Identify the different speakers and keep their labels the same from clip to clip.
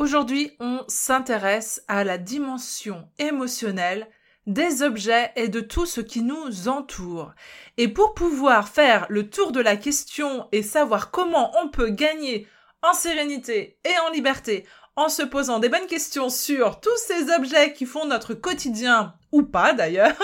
Speaker 1: Aujourd'hui, on s'intéresse à la dimension émotionnelle des objets et de tout ce qui nous entoure. Et pour pouvoir faire le tour de la question et savoir comment on peut gagner en sérénité et en liberté en se posant des bonnes questions sur tous ces objets qui font notre quotidien, ou pas d'ailleurs,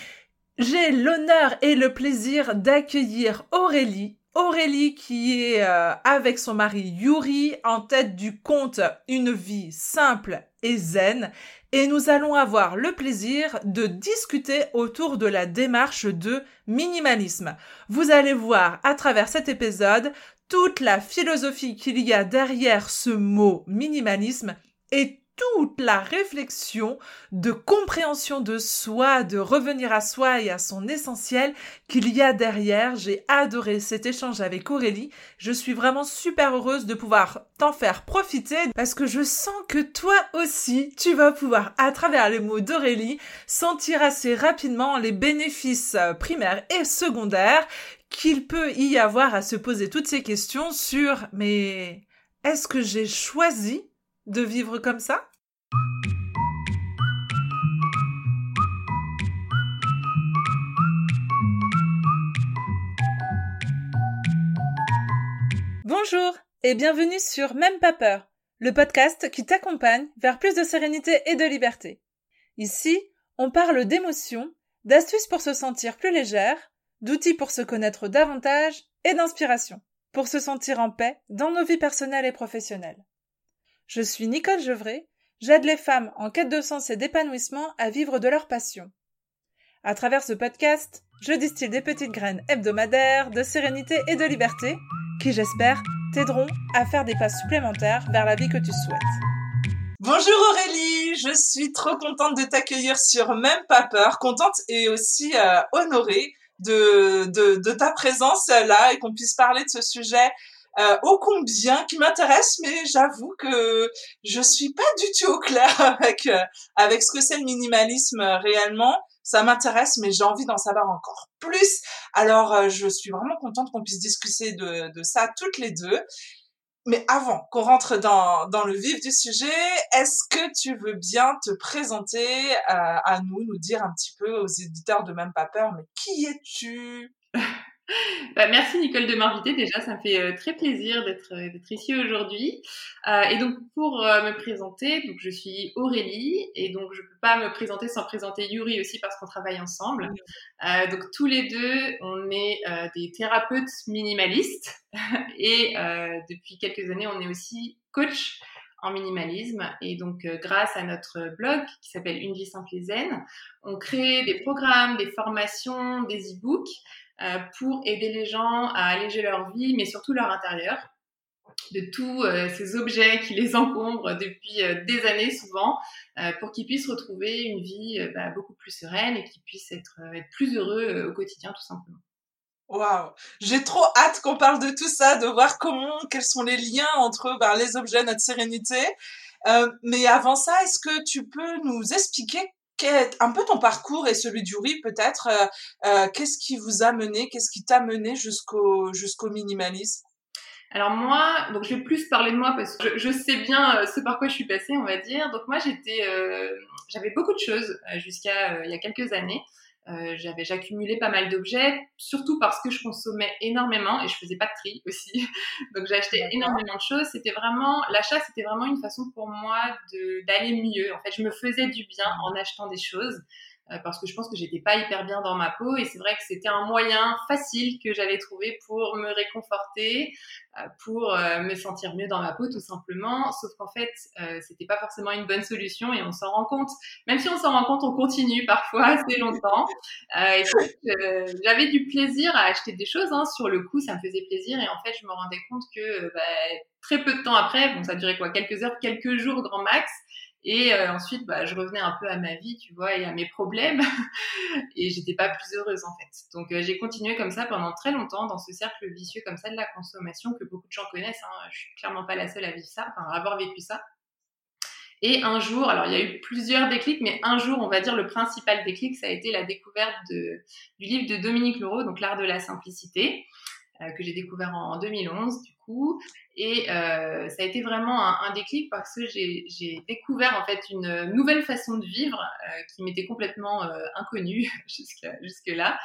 Speaker 1: j'ai l'honneur et le plaisir d'accueillir Aurélie. Aurélie qui est euh, avec son mari Yuri en tête du compte Une vie simple et zen et nous allons avoir le plaisir de discuter autour de la démarche de minimalisme. Vous allez voir à travers cet épisode toute la philosophie qu'il y a derrière ce mot minimalisme et toute la réflexion de compréhension de soi, de revenir à soi et à son essentiel qu'il y a derrière. J'ai adoré cet échange avec Aurélie. Je suis vraiment super heureuse de pouvoir t'en faire profiter parce que je sens que toi aussi, tu vas pouvoir, à travers les mots d'Aurélie, sentir assez rapidement les bénéfices primaires et secondaires qu'il peut y avoir à se poser toutes ces questions sur mais est-ce que j'ai choisi de vivre comme ça? Bonjour et bienvenue sur Même pas peur, le podcast qui t'accompagne vers plus de sérénité et de liberté. Ici, on parle d'émotions, d'astuces pour se sentir plus légère, d'outils pour se connaître davantage et d'inspiration pour se sentir en paix dans nos vies personnelles et professionnelles. Je suis Nicole Gevray, j'aide les femmes en quête de sens et d'épanouissement à vivre de leur passion. À travers ce podcast, je distille des petites graines hebdomadaires de sérénité et de liberté qui, j'espère, t'aideront à faire des pas supplémentaires vers la vie que tu souhaites. Bonjour Aurélie, je suis trop contente de t'accueillir sur Même pas peur, contente et aussi euh, honorée de, de, de ta présence là et qu'on puisse parler de ce sujet euh, ô combien qui m'intéresse, mais j'avoue que je suis pas du tout au clair avec euh, avec ce que c'est le minimalisme euh, réellement. Ça m'intéresse, mais j'ai envie d'en savoir encore plus. Alors, euh, je suis vraiment contente qu'on puisse discuter de, de ça toutes les deux. Mais avant qu'on rentre dans, dans le vif du sujet, est-ce que tu veux bien te présenter à nous, nous dire un petit peu aux éditeurs de Même Pas Peur, mais qui es-tu?
Speaker 2: bah, merci Nicole de m'inviter. Déjà, ça me fait euh, très plaisir d'être euh, ici aujourd'hui. Euh, et donc pour me présenter, donc je suis Aurélie et donc je peux pas me présenter sans présenter Yuri aussi parce qu'on travaille ensemble. donc tous les deux, on est des thérapeutes minimalistes et depuis quelques années, on est aussi coach en minimalisme. Et donc, grâce à notre blog qui s'appelle Une vie simple et zen, on crée des programmes, des formations, des e-books pour aider les gens à alléger leur vie, mais surtout leur intérieur, de tous euh, ces objets qui les encombrent depuis euh, des années souvent, pour qu'ils puissent retrouver une vie bah, beaucoup plus sereine et qu'ils puissent être, être plus heureux au quotidien tout simplement.
Speaker 1: Waouh, j'ai trop hâte qu'on parle de tout ça, de voir comment, quels sont les liens entre ben, les objets, notre sérénité. Euh, mais avant ça, est-ce que tu peux nous expliquer un peu ton parcours et celui du riz peut-être. Euh, euh, qu'est-ce qui vous a mené, qu'est-ce qui t'a mené jusqu'au jusqu'au minimalisme?
Speaker 2: Alors moi, donc je vais plus parler de moi parce que je, sais bien euh, ce par quoi je suis passée, on va dire. Donc moi j'étais, j'avais beaucoup de choses jusqu'à il y a quelques années. Euh, j'avais j'accumulais pas mal d'objets, surtout parce que je consommais énormément et je faisais pas de tri aussi. Donc j'achetais énormément de choses. C'était vraiment l'achat, c'était vraiment une façon pour moi de d'aller mieux. En fait, je me faisais du bien en achetant des choses. Euh, parce que je pense que j'étais pas hyper bien dans ma peau et c'est vrai que c'était un moyen facile que j'avais trouvé pour me réconforter, euh, pour euh, me sentir mieux dans ma peau tout simplement. Sauf qu'en fait, c'était pas forcément une bonne solution et on s'en rend compte. Même si on s'en rend compte, on continue parfois assez longtemps. j'avais du plaisir à acheter des choses. Hein. Sur le coup, ça me faisait plaisir et en fait, je me rendais compte que bah, très peu de temps après, bon, ça durait quoi, quelques heures, quelques jours grand max, et euh, ensuite, bah, je revenais un peu à ma vie, tu vois, et à mes problèmes. et j'étais pas plus heureuse, en fait. Donc, euh, j'ai continué comme ça pendant très longtemps, dans ce cercle vicieux comme ça de la consommation que beaucoup de gens connaissent. Hein. Je suis clairement pas la seule à vivre ça, enfin, à avoir vécu ça. Et un jour, alors il y a eu plusieurs déclics, mais un jour, on va dire le principal déclic, ça a été la découverte du livre de Dominique Leroux, donc L'art de la simplicité, euh, que j'ai découvert en, 2011. Et euh, ça a été vraiment un, déclic parce que j'ai découvert en fait une nouvelle façon de vivre euh, qui m'était complètement euh, inconnue jusqu'à jusque là.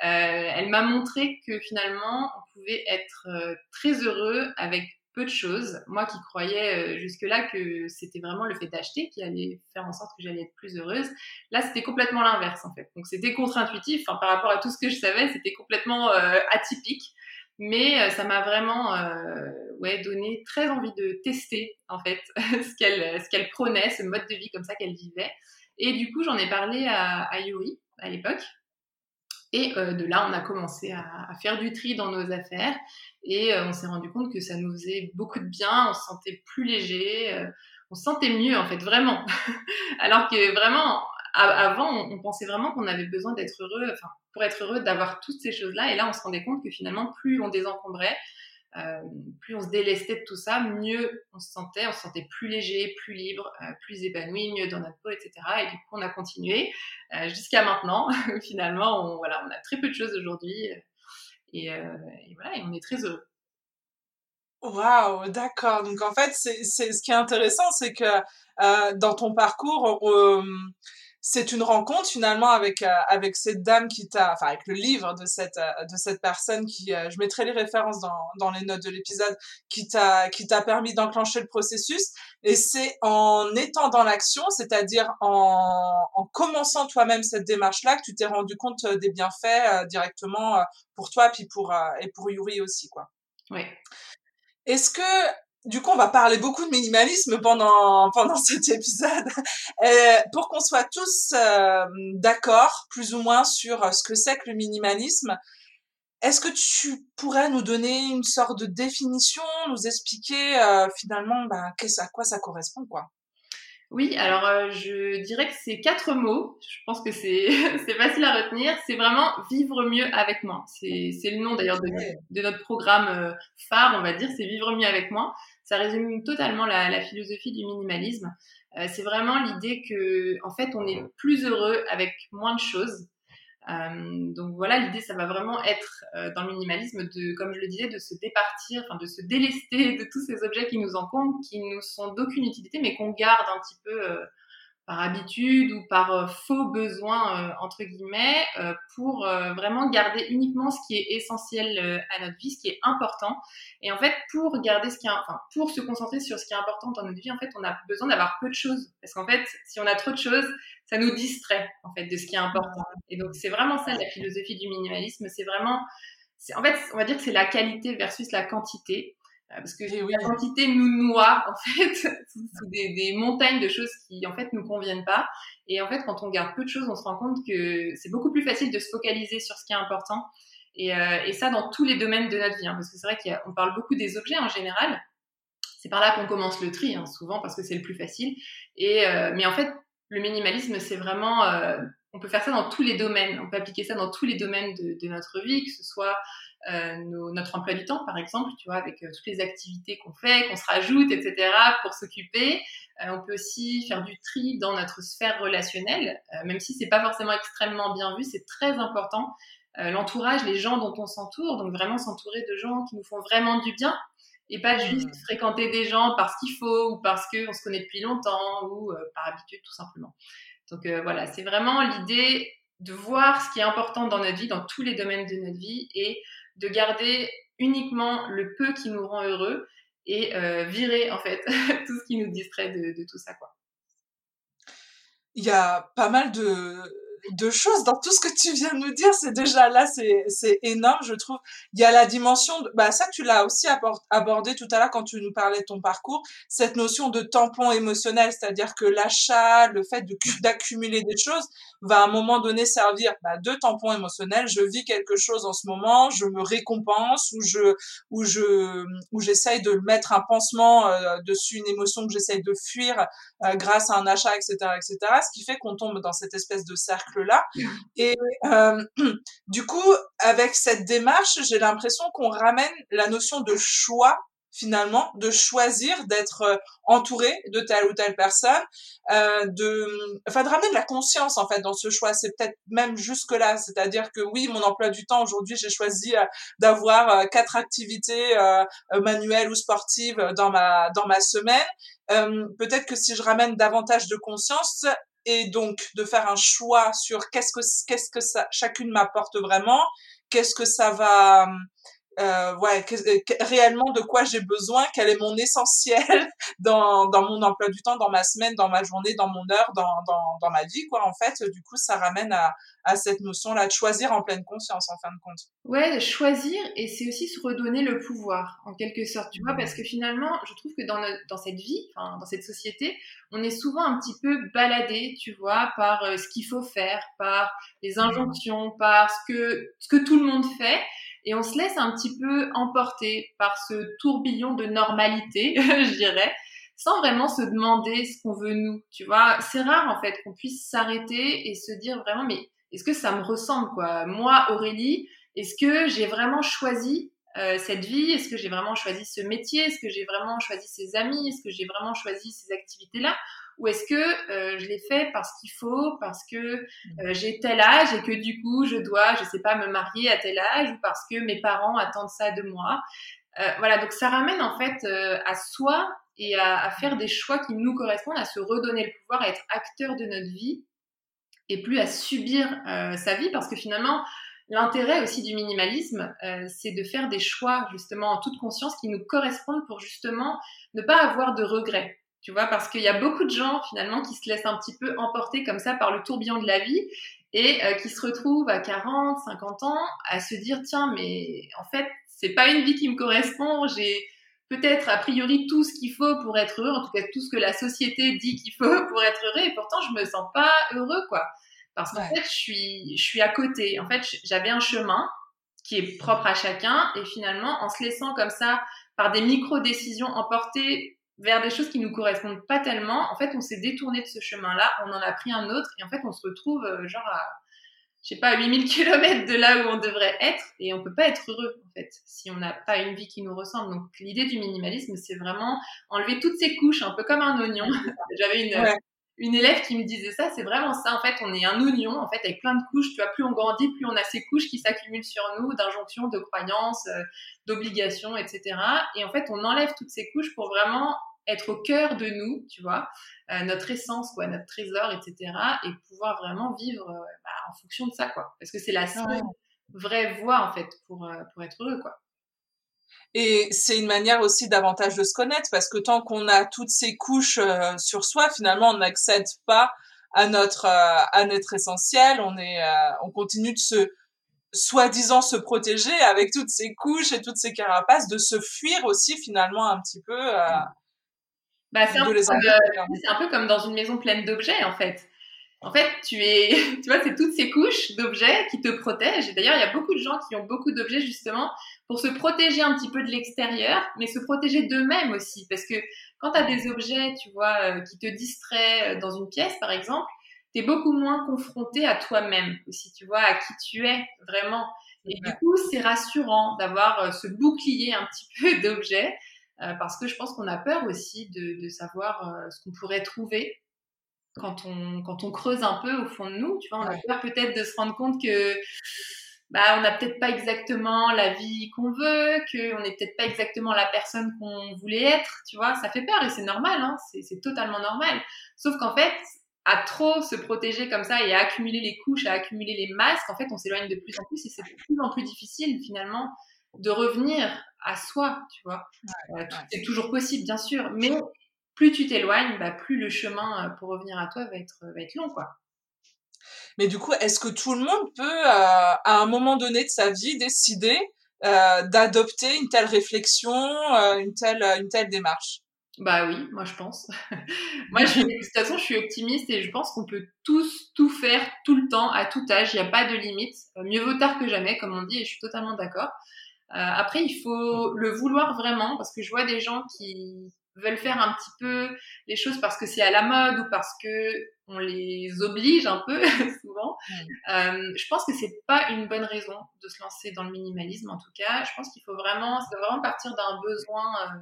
Speaker 2: Elle m'a montré que finalement on pouvait être très heureux avec peu de choses. Moi qui croyais euh, jusque-là que c'était vraiment le fait d'acheter qui allait faire en sorte que j'allais être plus heureuse, là c'était complètement l'inverse en fait. Donc c'était contre-intuitif, par rapport à tout ce que je savais, c'était complètement atypique. Mais euh, ça m'a vraiment euh, ouais, donné très envie de tester en fait ce qu'elle ce qu'elle prônait, ce mode de vie comme ça qu'elle vivait. Et du coup, j'en ai parlé à, à Yuri à l'époque. Et euh, de là, on a commencé à, faire du tri dans nos affaires et on s'est rendu compte que ça nous faisait beaucoup de bien, on se sentait plus léger, on se sentait mieux en fait, vraiment. Alors que vraiment, avant, on, pensait vraiment qu'on avait besoin d'être heureux, enfin, pour être heureux, d'avoir toutes ces choses-là. Et là, on se rendait compte que finalement, plus on désencombrait, euh, plus on se délestait de tout ça, mieux on se sentait, on se sentait plus léger, plus libre, euh, plus épanoui, mieux dans notre peau, etc. Et du coup, on a continué euh, jusqu'à maintenant. Finalement, on, voilà, on a très peu de choses aujourd'hui et, voilà, et on est très heureux.
Speaker 1: Waouh, d'accord. Donc en fait, c'est, ce qui est intéressant, c'est que dans ton parcours, c'est une rencontre finalement avec euh, avec cette dame qui t'a enfin avec le livre de cette euh, de cette personne qui euh, je mettrai les références dans dans les notes de l'épisode qui t'a qui t'a permis d'enclencher le processus et c'est en étant dans l'action c'est-à-dire en en commençant toi-même cette démarche là que tu t'es rendu compte des bienfaits directement pour toi puis pour et pour Yuri aussi quoi.
Speaker 2: Oui.
Speaker 1: Est-ce que du coup, on va parler beaucoup de minimalisme pendant pendant cet épisode, euh, pour qu'on soit tous euh, d'accord, plus ou moins, sur ce que c'est que le minimalisme. Est-ce que tu pourrais nous donner une sorte de définition, nous expliquer euh, finalement ben, à quoi ça correspond, quoi?
Speaker 2: Oui, alors euh, je dirais que c'est quatre mots. Je pense que c'est facile à retenir. C'est vraiment vivre mieux avec moi. C'est le nom d'ailleurs de, de, notre programme euh, phare, on va dire. C'est vivre mieux avec moi. Ça résume totalement la, la philosophie du minimalisme. Euh, c'est vraiment l'idée que en fait on est plus heureux avec moins de choses. Euh, donc voilà, l'idée, ça va vraiment être euh, dans le minimalisme de, comme je le disais, de se départir, de se délester de tous ces objets qui nous encombrent, qui nous sont d'aucune utilité, mais qu'on garde un petit peu euh, par habitude ou par euh, faux besoin euh, entre guillemets euh, pour vraiment garder uniquement ce qui est essentiel à notre vie, ce qui est important. Et en fait, pour garder ce qui est, enfin, pour se concentrer sur ce qui est important dans notre vie, en fait, on a besoin d'avoir peu de choses parce qu'en fait, si on a trop de choses, ça nous distrait en fait de ce qui est important. Et donc c'est vraiment ça la philosophie du minimalisme, c'est vraiment en fait, on va dire que c'est la qualité versus la quantité. Euh, parce que oui. la quantité nous noie en fait sous des, des, montagnes de choses qui en fait nous conviennent pas. Et en fait quand on garde peu de choses on se rend compte que c'est beaucoup plus facile de se focaliser sur ce qui est important. Et, euh, et ça dans tous les domaines de notre vie hein, parce que c'est vrai qu'on parle beaucoup des objets en général. C'est par là qu'on commence le tri hein, souvent parce que c'est le plus facile. Et euh, mais en fait le minimalisme c'est vraiment euh, on peut faire ça dans tous les domaines. On peut appliquer ça dans tous les domaines de, de notre vie que ce soit nos, notre emploi du temps, par exemple, tu vois, avec euh, toutes les activités qu'on fait, qu'on se rajoute, etc., pour s'occuper. Euh, on peut aussi faire du tri dans notre sphère relationnelle, euh, même si c'est pas forcément extrêmement bien vu, c'est très important. Euh, l'entourage, les gens dont on s'entoure, donc vraiment s'entourer de gens qui nous font vraiment du bien, et pas juste mmh. fréquenter des gens parce qu'il faut ou parce qu'on se connaît depuis longtemps ou par habitude tout simplement. Donc voilà, c'est vraiment l'idée de voir ce qui est important dans notre vie, dans tous les domaines de notre vie, et de garder uniquement le peu qui nous rend heureux et euh, virer en fait tout ce qui nous distrait de, de tout ça quoi.
Speaker 1: Il y a pas mal de de choses dans tout ce que tu viens de nous dire. C'est déjà là, c'est, énorme, je trouve. Il y a la dimension, de, bah, ça, tu l'as aussi abordé tout à l'heure quand tu nous parlais de ton parcours, cette notion de tampon émotionnel, c'est-à-dire que l'achat, le fait d'accumuler des choses va à un moment donné servir bah, de tampon émotionnel. Je vis quelque chose en ce moment, je me récompense ou je, ou je, ou j'essaye de mettre un pansement euh, dessus une émotion que j'essaye de fuir euh, grâce à un achat, etc., etc. Ce qui fait qu'on tombe dans cette espèce de cercle là. Et euh, du coup, avec cette démarche, j'ai l'impression qu'on ramène la notion de choix finalement de choisir d'être euh, entouré de telle ou telle personne euh, de enfin de ramener de la conscience en fait dans ce choix. C'est peut-être même jusque là c'est-à-dire que oui mon emploi du temps aujourd'hui j'ai choisi euh, d'avoir euh, quatre activités manuelles ou sportives dans ma dans ma semaine. Peut-être que si je ramène davantage de conscience et donc de faire un choix sur qu'est-ce que qu'est-ce que ça chacune m'apporte vraiment qu'est-ce que ça va euh, ouais, euh, réellement de quoi j'ai besoin, quel est mon essentiel dans, dans mon emploi du temps, dans ma semaine, dans ma journée, dans mon heure, dans, dans, dans ma vie, quoi. En fait, du coup, ça ramène à, à cette notion-là de choisir en pleine conscience, en fin de compte.
Speaker 2: Ouais, choisir, et c'est aussi se redonner le pouvoir, en quelque sorte, tu vois, parce que finalement, je trouve que dans, notre, dans cette vie, enfin, dans cette société, on est souvent un petit peu baladé, tu vois, par euh, ce qu'il faut faire, par les injonctions, par ce que, ce que tout le monde fait, et on se laisse un petit peu emporter par ce tourbillon de normalité, je dirais, sans vraiment se demander ce qu'on veut nous, tu vois. C'est rare en fait qu'on puisse s'arrêter et se dire vraiment mais est-ce que ça me ressemble quoi? Moi Aurélie, est-ce que j'ai vraiment choisi euh, cette vie? Est-ce que j'ai vraiment choisi ce métier? Est-ce que j'ai vraiment choisi ces amis? Est-ce que j'ai vraiment choisi ces activités-là? Ou est-ce que euh, je l'ai fait parce qu'il faut, parce que euh, j'ai tel âge et que du coup je dois, je sais pas, me marier à tel âge ou parce que mes parents attendent ça de moi. Euh, voilà, donc ça ramène en fait à soi et à, à, faire des choix qui nous correspondent, à se redonner le pouvoir, à être acteur de notre vie et plus à subir sa vie parce que finalement L'intérêt aussi du minimalisme, c'est de faire des choix justement en toute conscience qui nous correspondent pour justement ne pas avoir de regrets. Tu vois, parce qu'il y a beaucoup de gens finalement qui se laissent un petit peu emporter comme ça par le tourbillon de la vie et euh, qui se retrouvent à 40, 50 ans à se dire tiens mais en fait c'est pas une vie qui me correspond, j'ai peut-être a priori tout ce qu'il faut pour être heureux, en tout cas tout ce que la société dit qu'il faut pour être heureux et pourtant je me sens pas heureux quoi. Parce qu'en fait je suis je suis à côté. En fait j'avais un chemin qui est propre à chacun et finalement en se laissant comme ça par des micro décisions emportées vers des choses qui nous correspondent pas tellement. En fait, on s'est détourné de ce chemin-là, on en a pris un autre, et en fait, on se retrouve euh, genre à, je sais pas, 8000 km de là où on devrait être, et on peut pas être heureux, en fait, si on n'a pas une vie qui nous ressemble. Donc, l'idée du minimalisme, c'est vraiment enlever toutes ces couches, un peu comme un oignon. J'avais une, une élève qui me disait ça, c'est vraiment ça. En fait, on est un oignon, en fait, avec plein de couches. Tu vois, plus on grandit, plus on a ces couches qui s'accumulent sur nous, d'injonctions, de croyances, euh, d'obligations, etc. Et en fait, on enlève toutes ces couches pour vraiment être au cœur de nous, tu vois, euh, notre essence, quoi, notre trésor, etc. Et pouvoir vraiment vivre euh, bah, en fonction de ça, quoi. Parce que c'est la seule vraie voie, en fait, pour, euh, pour être heureux, quoi.
Speaker 1: Et c'est une manière aussi davantage de se connaître, parce que tant qu'on a toutes ces couches sur soi, finalement, on n'accède pas à notre à notre essentiel. On est, on continue de se soi-disant se protéger avec toutes ces couches et toutes ces carapaces, de se fuir aussi finalement un petit peu.
Speaker 2: Bah, c'est un, un, peu comme dans une maison pleine d'objets, en fait. En fait, tu es, tu vois, c'est toutes ces couches d'objets qui te protègent. Et d'ailleurs, il y a beaucoup de gens qui ont beaucoup d'objets justement pour se protéger un petit peu de l'extérieur, mais se protéger d'eux-mêmes aussi. Parce que quand tu as des objets, tu vois, euh, qui te distraient euh, dans une pièce, par exemple, tu es beaucoup moins confronté à toi-même aussi, tu vois, à qui tu es vraiment. Et du coup, c'est rassurant d'avoir euh, ce bouclier un petit peu d'objets euh, parce que je pense qu'on a peur aussi de, de savoir euh, ce qu'on pourrait trouver quand on, quand on creuse un peu au fond de nous. Tu vois, on a peur peut-être de se rendre compte que bah, on n'a peut-être pas exactement la vie qu'on veut, qu'on n'est peut-être pas exactement la personne qu'on voulait être, tu vois, ça fait peur et c'est normal, hein, c'est totalement normal. Sauf qu'en fait, à trop se protéger comme ça et à accumuler les couches, à accumuler les masques, en fait, on s'éloigne de plus en plus et c'est de plus en plus difficile finalement de revenir à soi, tu vois. Euh, c'est toujours possible, bien sûr, mais plus tu t'éloignes, bah, plus le chemin euh, pour revenir à toi va être, va être long, quoi.
Speaker 1: Mais du coup, est-ce que tout le monde peut, euh, à un moment donné de sa vie, décider d'adopter une telle réflexion, une telle, une telle démarche?
Speaker 2: Bah oui, moi je pense. moi, je, de toute façon, je suis optimiste et je pense qu'on peut tous tout faire tout le temps, à tout âge. Il n'y a pas de limite. mieux vaut tard que jamais, comme on dit, et je suis totalement d'accord. Euh, après, il faut le vouloir vraiment parce que je vois des gens qui veulent faire un petit peu les choses parce que c'est à la mode ou parce que on les oblige un peu souvent. Euh, je pense que c'est pas une bonne raison de se lancer dans le minimalisme en tout cas. Je pense qu'il faut vraiment, ça vraiment partir d'un besoin euh,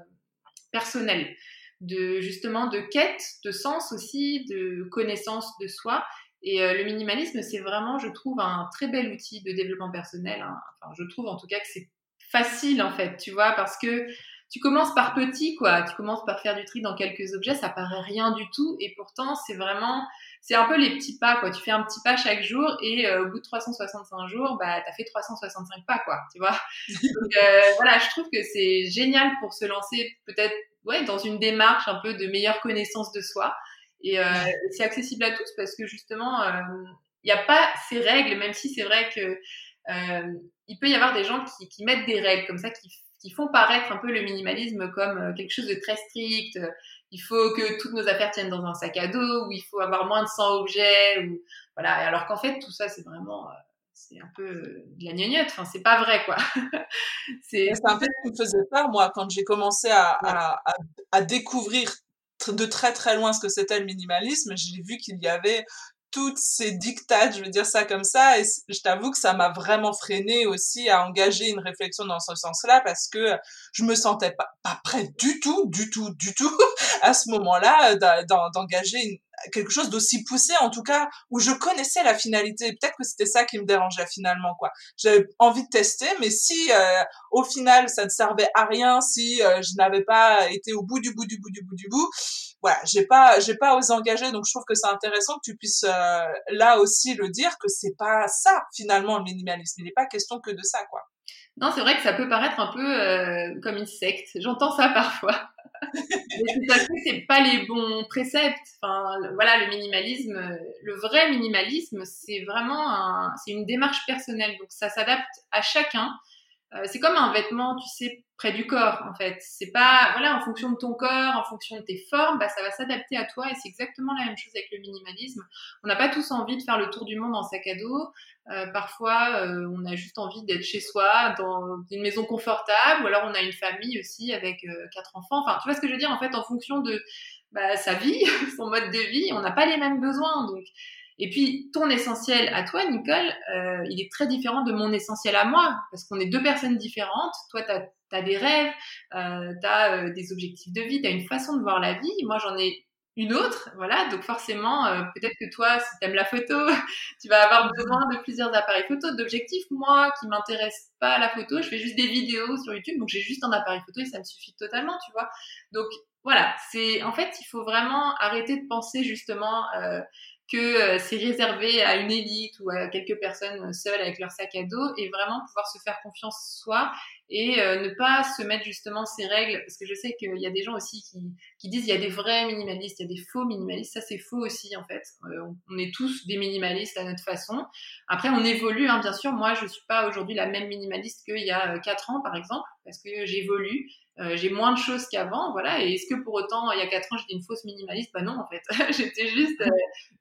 Speaker 2: personnel, de justement de quête, de sens aussi, de connaissance de soi. Et euh, le minimalisme, c'est vraiment, je trouve, un très bel outil de développement personnel. Hein. Enfin, je trouve en tout cas que c'est facile en fait, tu vois, parce que tu commences par petit, quoi. Tu commences par faire du tri dans quelques objets, ça paraît rien du tout, et pourtant c'est vraiment, c'est un peu les petits pas, quoi. Tu fais un petit pas chaque jour, et euh, au bout de 365 jours, bah t'as fait 365 pas, quoi. Tu vois. Donc euh, voilà, je trouve que c'est génial pour se lancer, peut-être, ouais, dans une démarche un peu de meilleure connaissance de soi. Et euh, c'est accessible à tous parce que justement, il n'y a pas ces règles, même si c'est vrai que il peut y avoir des gens qui, qui mettent des règles comme ça, qui qui font paraître un peu le minimalisme comme euh, quelque chose de très strict. Il faut que toutes nos affaires tiennent dans un sac à dos, ou il faut avoir moins de 100 objets, ou voilà. Alors qu'en fait, tout ça, c'est vraiment, euh, c'est un peu de la gnognotte. Enfin, c'est pas vrai, quoi.
Speaker 1: c'est un peu ce qui me faisait peur, moi, quand j'ai commencé à, à, à, découvrir de très très loin ce que c'était le minimalisme. J'ai vu qu'il y avait toutes ces dictates, je veux dire ça comme ça, et je t'avoue que ça m'a vraiment freiné aussi à engager une réflexion dans ce sens-là parce que je me sentais pas, pas prête du tout, du tout, du tout à ce moment-là d'engager une, quelque chose d'aussi poussé en tout cas où je connaissais la finalité. Peut-être que c'était ça qui me dérangeait finalement quoi. J'avais envie de tester mais si euh, au final ça ne servait à rien si euh, je n'avais pas été au bout du bout du bout du bout du bout voilà j'ai pas j'ai pas osé engager. Donc je trouve que c'est intéressant que tu puisses euh, là aussi le dire que c'est pas ça finalement le minimalisme. Il n'est pas question que de ça quoi
Speaker 2: non, c'est vrai que ça peut paraître un peu euh, comme une secte. J'entends ça parfois. Mais tout à fait, c'est pas les bons préceptes. Enfin, voilà, le minimalisme, le vrai minimalisme, c'est vraiment un, c'est une démarche personnelle. Donc, ça s'adapte à chacun. Euh, c'est comme un vêtement, tu sais, près du corps, en fait. C'est pas, voilà, en fonction de ton corps, en fonction de tes formes, bah, ça va s'adapter à toi et c'est exactement la même chose avec le minimalisme. On n'a pas tous envie de faire le tour du monde en sac à dos. Euh, parfois, euh, on a juste envie d'être chez soi, dans une maison confortable, ou alors on a une famille aussi avec quatre enfants. Enfin, tu vois ce que je veux dire? En fait, en fonction de bah, sa vie, son mode de vie, on n'a pas les mêmes besoins. Donc, et puis, ton essentiel à toi, Nicole, euh, il est très différent de mon essentiel à moi, parce qu'on est deux personnes différentes. Toi, tu as, des rêves, euh, tu as euh, des objectifs de vie, tu as une façon de voir la vie. Moi, j'en ai une autre, voilà. Donc forcément, euh, peut-être que toi, si tu aimes la photo, tu vas avoir besoin de plusieurs appareils photo, d'objectifs. Moi, qui m'intéresse pas la photo, je fais juste des vidéos sur YouTube, donc j'ai juste un appareil photo et ça me suffit totalement, tu vois. Donc voilà, c'est en fait, il faut vraiment arrêter de penser justement euh, que euh, c'est réservé à une élite ou à quelques personnes seules avec leur sac à dos et vraiment pouvoir se faire confiance soi et euh, ne pas se mettre justement ces règles parce que je sais qu'il y a des gens aussi qui, qui disent il y a des vrais minimalistes, il y a des faux minimalistes, ça c'est faux aussi en fait. Euh, on est tous des minimalistes à notre façon. Après on évolue hein, bien sûr, moi je suis pas aujourd'hui la même minimaliste qu'il y a quatre ans par exemple parce que j'évolue euh, j'ai moins de choses qu'avant, voilà. Et est-ce que pour autant, il y a quatre ans, j'étais une fausse minimaliste? Bah non, en fait. j'étais juste euh,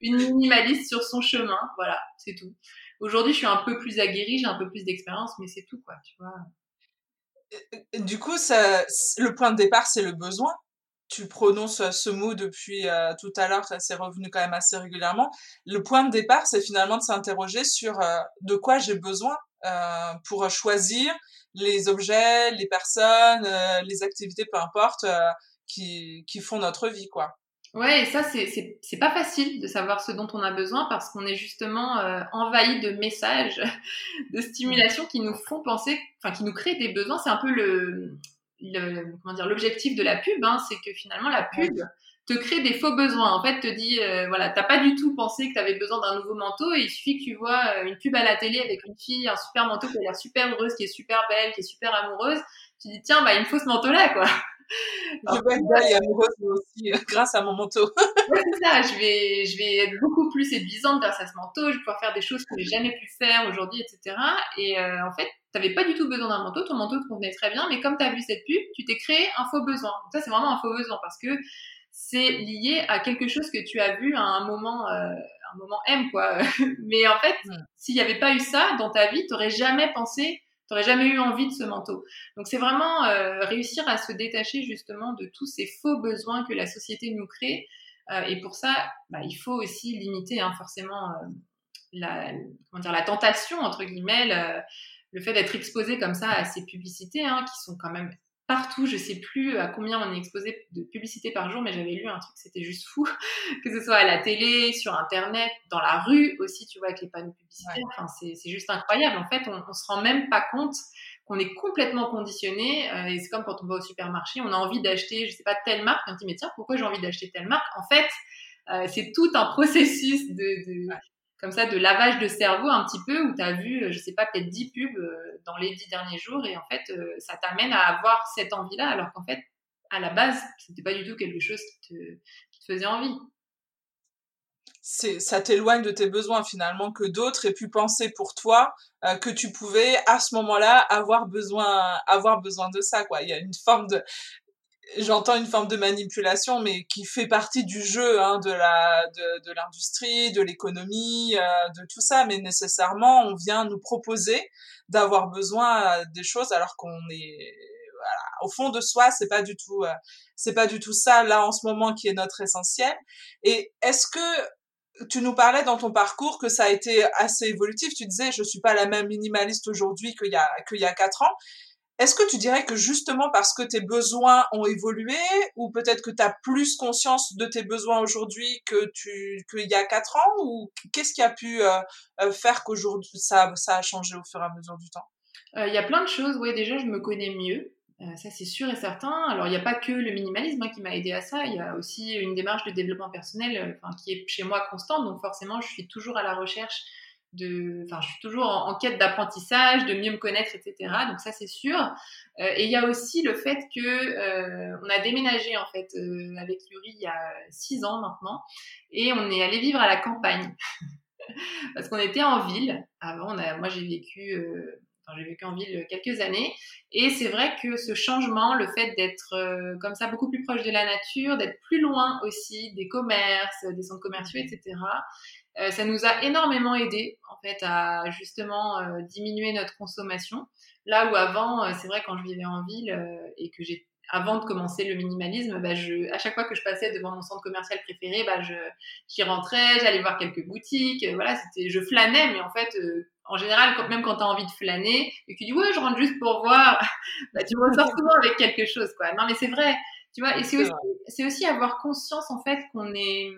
Speaker 2: une minimaliste sur son chemin, voilà, c'est tout. Aujourd'hui, je suis un peu plus aguerrie, j'ai un peu plus d'expérience, mais c'est tout, quoi, tu vois.
Speaker 1: Du coup, ça, le point de départ, c'est le besoin. Tu prononces euh, ce mot depuis tout à l'heure, ça s'est revenu quand même assez régulièrement. Le point de départ, c'est finalement de s'interroger sur de quoi j'ai besoin pour choisir les objets, les personnes, euh, les activités, peu importe, euh, qui, qui font notre vie, quoi.
Speaker 2: Ouais, et ça, c'est, c'est, pas facile de savoir ce dont on a besoin parce qu'on est justement euh, envahi de messages, de stimulation qui nous font penser, enfin, qui nous créent des besoins. C'est un peu le, le comment dire, l'objectif de la pub, hein, c'est que finalement, la pub, te crée des faux besoins. En fait, te dit, euh, voilà, t'as pas du tout pensé que tu avais besoin d'un nouveau manteau et il suffit que tu vois euh, une pub à la télé avec une fille, un super manteau qui a l'air super heureuse, qui est super belle, qui est super amoureuse. Tu dis, tiens, bah, il me faut ce manteau-là, quoi.
Speaker 1: Je vais être et amoureuse aussi euh, grâce à mon manteau.
Speaker 2: c'est ça, je vais, je vais être beaucoup plus séduisante grâce à ce manteau, je vais pouvoir faire des choses que j'ai jamais pu faire aujourd'hui, etc. Et en fait, t'avais pas du tout besoin d'un manteau, ton manteau te convenait très bien, mais comme tu as vu cette pub, tu t'es créé un faux besoin. Donc ça, c'est vraiment un faux besoin parce que c'est lié à quelque chose que tu as vu à un moment, euh, un moment M, quoi. Mais en fait, s'il n'y avait pas eu ça dans ta vie, tu n'aurais jamais pensé T'aurais jamais eu envie de ce manteau. Donc c'est vraiment euh, réussir à se détacher justement de tous ces faux besoins que la société nous crée. Euh, et pour ça, bah, il faut aussi limiter hein, forcément euh, la, comment dire, la tentation entre guillemets, le, fait d'être exposé comme ça à ces publicités hein, qui sont quand même partout. Je sais plus à combien on est exposé de publicité par jour, mais j'avais lu un truc, c'était juste fou, que ce soit à la télé, sur Internet, dans la rue aussi, tu vois, avec les panneaux publicitaires. Enfin, c'est juste incroyable. En fait, on, on se rend même pas compte qu'on est complètement conditionné. Euh, et c'est comme quand on va au supermarché, on a envie d'acheter, je sais pas, telle marque. On se dit, mais tiens, pourquoi j'ai envie d'acheter telle marque? En fait, euh, c'est tout un processus de, de, comme ça de lavage de cerveau un petit peu où tu as vu, euh, je sais pas, peut-être 10 pubs euh, dans les 10 derniers jours et en fait, euh, ça t'amène à avoir cette envie-là alors qu'en fait, à la base, c'était pas du tout quelque chose qui te, faisait envie.
Speaker 1: C'est, ça t'éloigne de tes besoins finalement que d'autres aient pu penser pour toi que tu pouvais à ce moment-là avoir besoin avoir besoin de ça quoi. Il y a une forme de j'entends une forme de manipulation, mais qui fait partie du jeu hein, de la de, l'industrie, de l'économie, euh, de tout ça. Mais nécessairement, on vient nous proposer d'avoir besoin des choses alors qu'on est voilà, au fond de soi, c'est pas du tout euh, c'est pas du tout ça là en ce moment qui est notre essentiel. Et est-ce que tu nous parlais dans ton parcours que ça a été assez évolutif? Tu disais, je suis pas la même minimaliste aujourd'hui qu'il y a qu'il y a quatre ans. Est-ce que tu dirais que justement parce que tes besoins ont évolué ou peut-être que tu as plus conscience de tes besoins aujourd'hui que tu qu'il y a quatre ans ou qu'est-ce qui a pu euh, euh faire qu'aujourd'hui ça ça a changé au fur et à mesure du temps?
Speaker 2: Euh, Il y a plein de choses. Oui, déjà je me connais mieux. Ça c'est sûr et certain. Alors il n'y a pas que le minimalisme hein, qui m'a aidé à ça. Il y a aussi une démarche de développement personnel, qui est chez moi constante. Donc forcément je suis toujours à la recherche enfin, je suis toujours en, quête d'apprentissage, de mieux me connaître, etc. Donc ça c'est sûr. Euh, et il y a aussi le fait que euh, on a déménagé en fait euh, avec Yuri il y a six ans maintenant, et on est allé vivre à la campagne parce qu'on était en ville. Avant, moi j'ai vécu, en ville quelques années, et c'est vrai que ce changement, le fait d'être comme ça beaucoup plus proche de la nature, d'être plus loin aussi des commerces, des centres commerciaux, etc. Euh, ça nous a énormément aidé en fait à justement euh, diminuer notre consommation. Là où avant, euh, c'est vrai quand je vivais en ville euh, et que j'ai avant de commencer le minimalisme, bah, je, à chaque fois que je passais devant mon centre commercial préféré, bah, je, j'y rentrais, j'allais voir quelques boutiques, voilà, c'était, je flânais, mais en fait, euh, en général, quand, même quand tu as envie de flâner et que tu dis ouais, je rentre juste pour voir, bah, tu ressors souvent avec quelque chose, quoi. Non, mais c'est vrai, tu vois, et c'est aussi, c'est aussi avoir conscience en fait qu'on est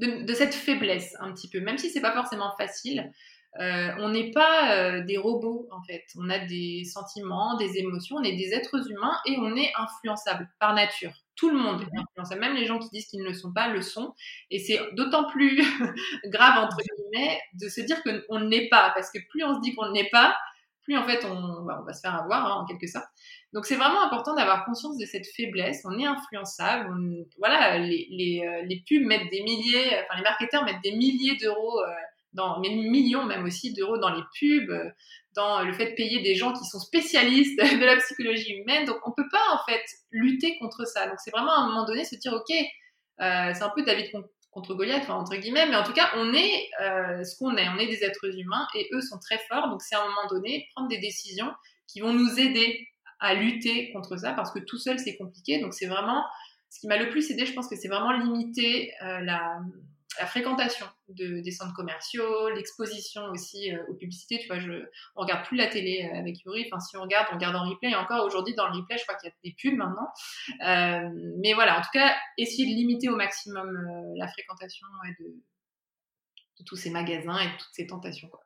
Speaker 2: de, de, cette faiblesse un petit peu, même si c'est pas forcément facile. Euh, on n'est pas euh, des robots en fait. On a des sentiments, des émotions, on est des êtres humains et on est influençable par nature. Tout le monde est influençable, même les gens qui disent qu'ils ne le sont pas le sont. Et c'est d'autant plus grave entre guillemets de se dire qu'on ne l'est pas, parce que plus on se dit qu'on ne l'est pas, plus en fait on, bah, on va se faire avoir hein, en quelque sorte. Donc c'est vraiment important d'avoir conscience de cette faiblesse. On est influençable. Voilà, euh, les, pubs mettent des milliers, enfin les marketeurs mettent des milliers d'euros, euh, dans, mais millions même aussi d'euros dans les pubs, euh, dans le fait de payer des gens qui sont spécialistes de la psychologie humaine. Donc on peut pas en fait lutter contre ça. Donc c'est vraiment à un moment donné se dire ok, c'est un peu David contre Goliath, enfin, entre guillemets, mais en tout cas, on est euh, ce qu'on est, on est des êtres humains et eux sont très forts, donc c'est à un moment donné prendre des décisions qui vont nous aider à lutter contre ça parce que tout seul c'est compliqué. Donc c'est vraiment ce qui m'a le plus aidé, je pense que c'est vraiment limiter euh, la, la, fréquentation de, des centres commerciaux, l'exposition aussi euh, aux publicités. Tu vois, je, on regarde plus la télé euh, avec Yuri. Enfin, si on regarde, on regarde en replay. Et encore aujourd'hui dans le replay, je crois qu'il y a des pubs maintenant. Euh, mais voilà, en tout cas, essayer de limiter au maximum la fréquentation de, de tous ces magasins et de toutes ces tentations. Quoi.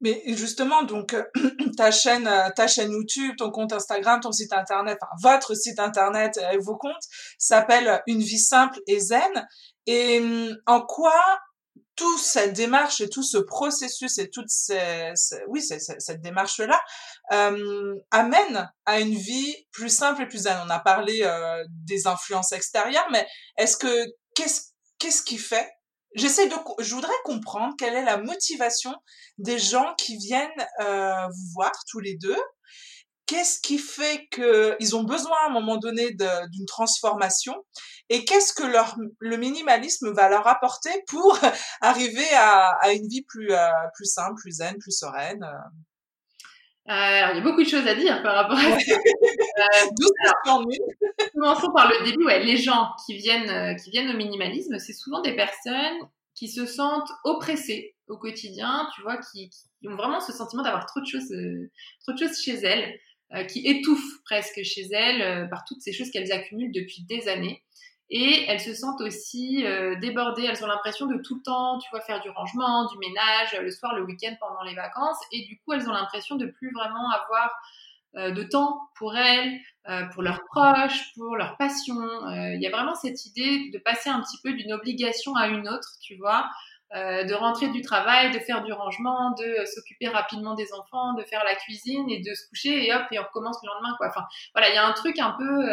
Speaker 1: Mais justement, donc euh, ta chaîne, euh, ta chaîne YouTube, ton compte Instagram, ton site internet, enfin votre site internet et vos comptes s'appelle Une vie simple et zen. Et hum, en quoi toute cette démarche et tout ce processus et toute ces, oui, cette démarche-là euh, amène à une vie plus simple et plus zen? On a parlé des influences extérieures, mais est-ce que qu'est-ce qu'est-ce qui fait J'essaie de, je voudrais comprendre quelle est la motivation des gens qui viennent euh, vous voir tous les deux qu'est-ce qui fait qu'ils ont besoin à un moment donné d'une transformation? Et qu'est-ce que leur, le minimalisme va leur apporter pour arriver à, à une vie plus, euh, plus simple, plus zen, plus sereine. Euh.
Speaker 2: Euh, alors, il y a beaucoup de choses à dire par rapport à ça. Euh, commençons par le début. Ouais, les gens qui viennent, qui viennent au minimalisme, c'est souvent des personnes qui se sentent oppressées au quotidien, tu vois, qui, qui ont vraiment ce sentiment d'avoir trop de choses, trop de choses chez elles, qui étouffent presque chez elles par toutes ces choses qu'elles accumulent depuis des années. Et elles se sentent aussi euh, débordées, elles ont l'impression de tout le temps, tu vois, faire du rangement, du ménage, le soir, le week-end, pendant les vacances. Et du coup, elles ont l'impression de plus vraiment avoir euh, de temps pour elles, euh, pour leurs proches, pour leurs passions. Il y a vraiment cette idée de passer un petit peu d'une obligation à une autre, tu vois. de rentrer du travail, de faire du rangement, de s'occuper rapidement des enfants, de faire la cuisine et de se coucher et hop et on recommence le lendemain quoi. Enfin voilà, il y a un truc un peu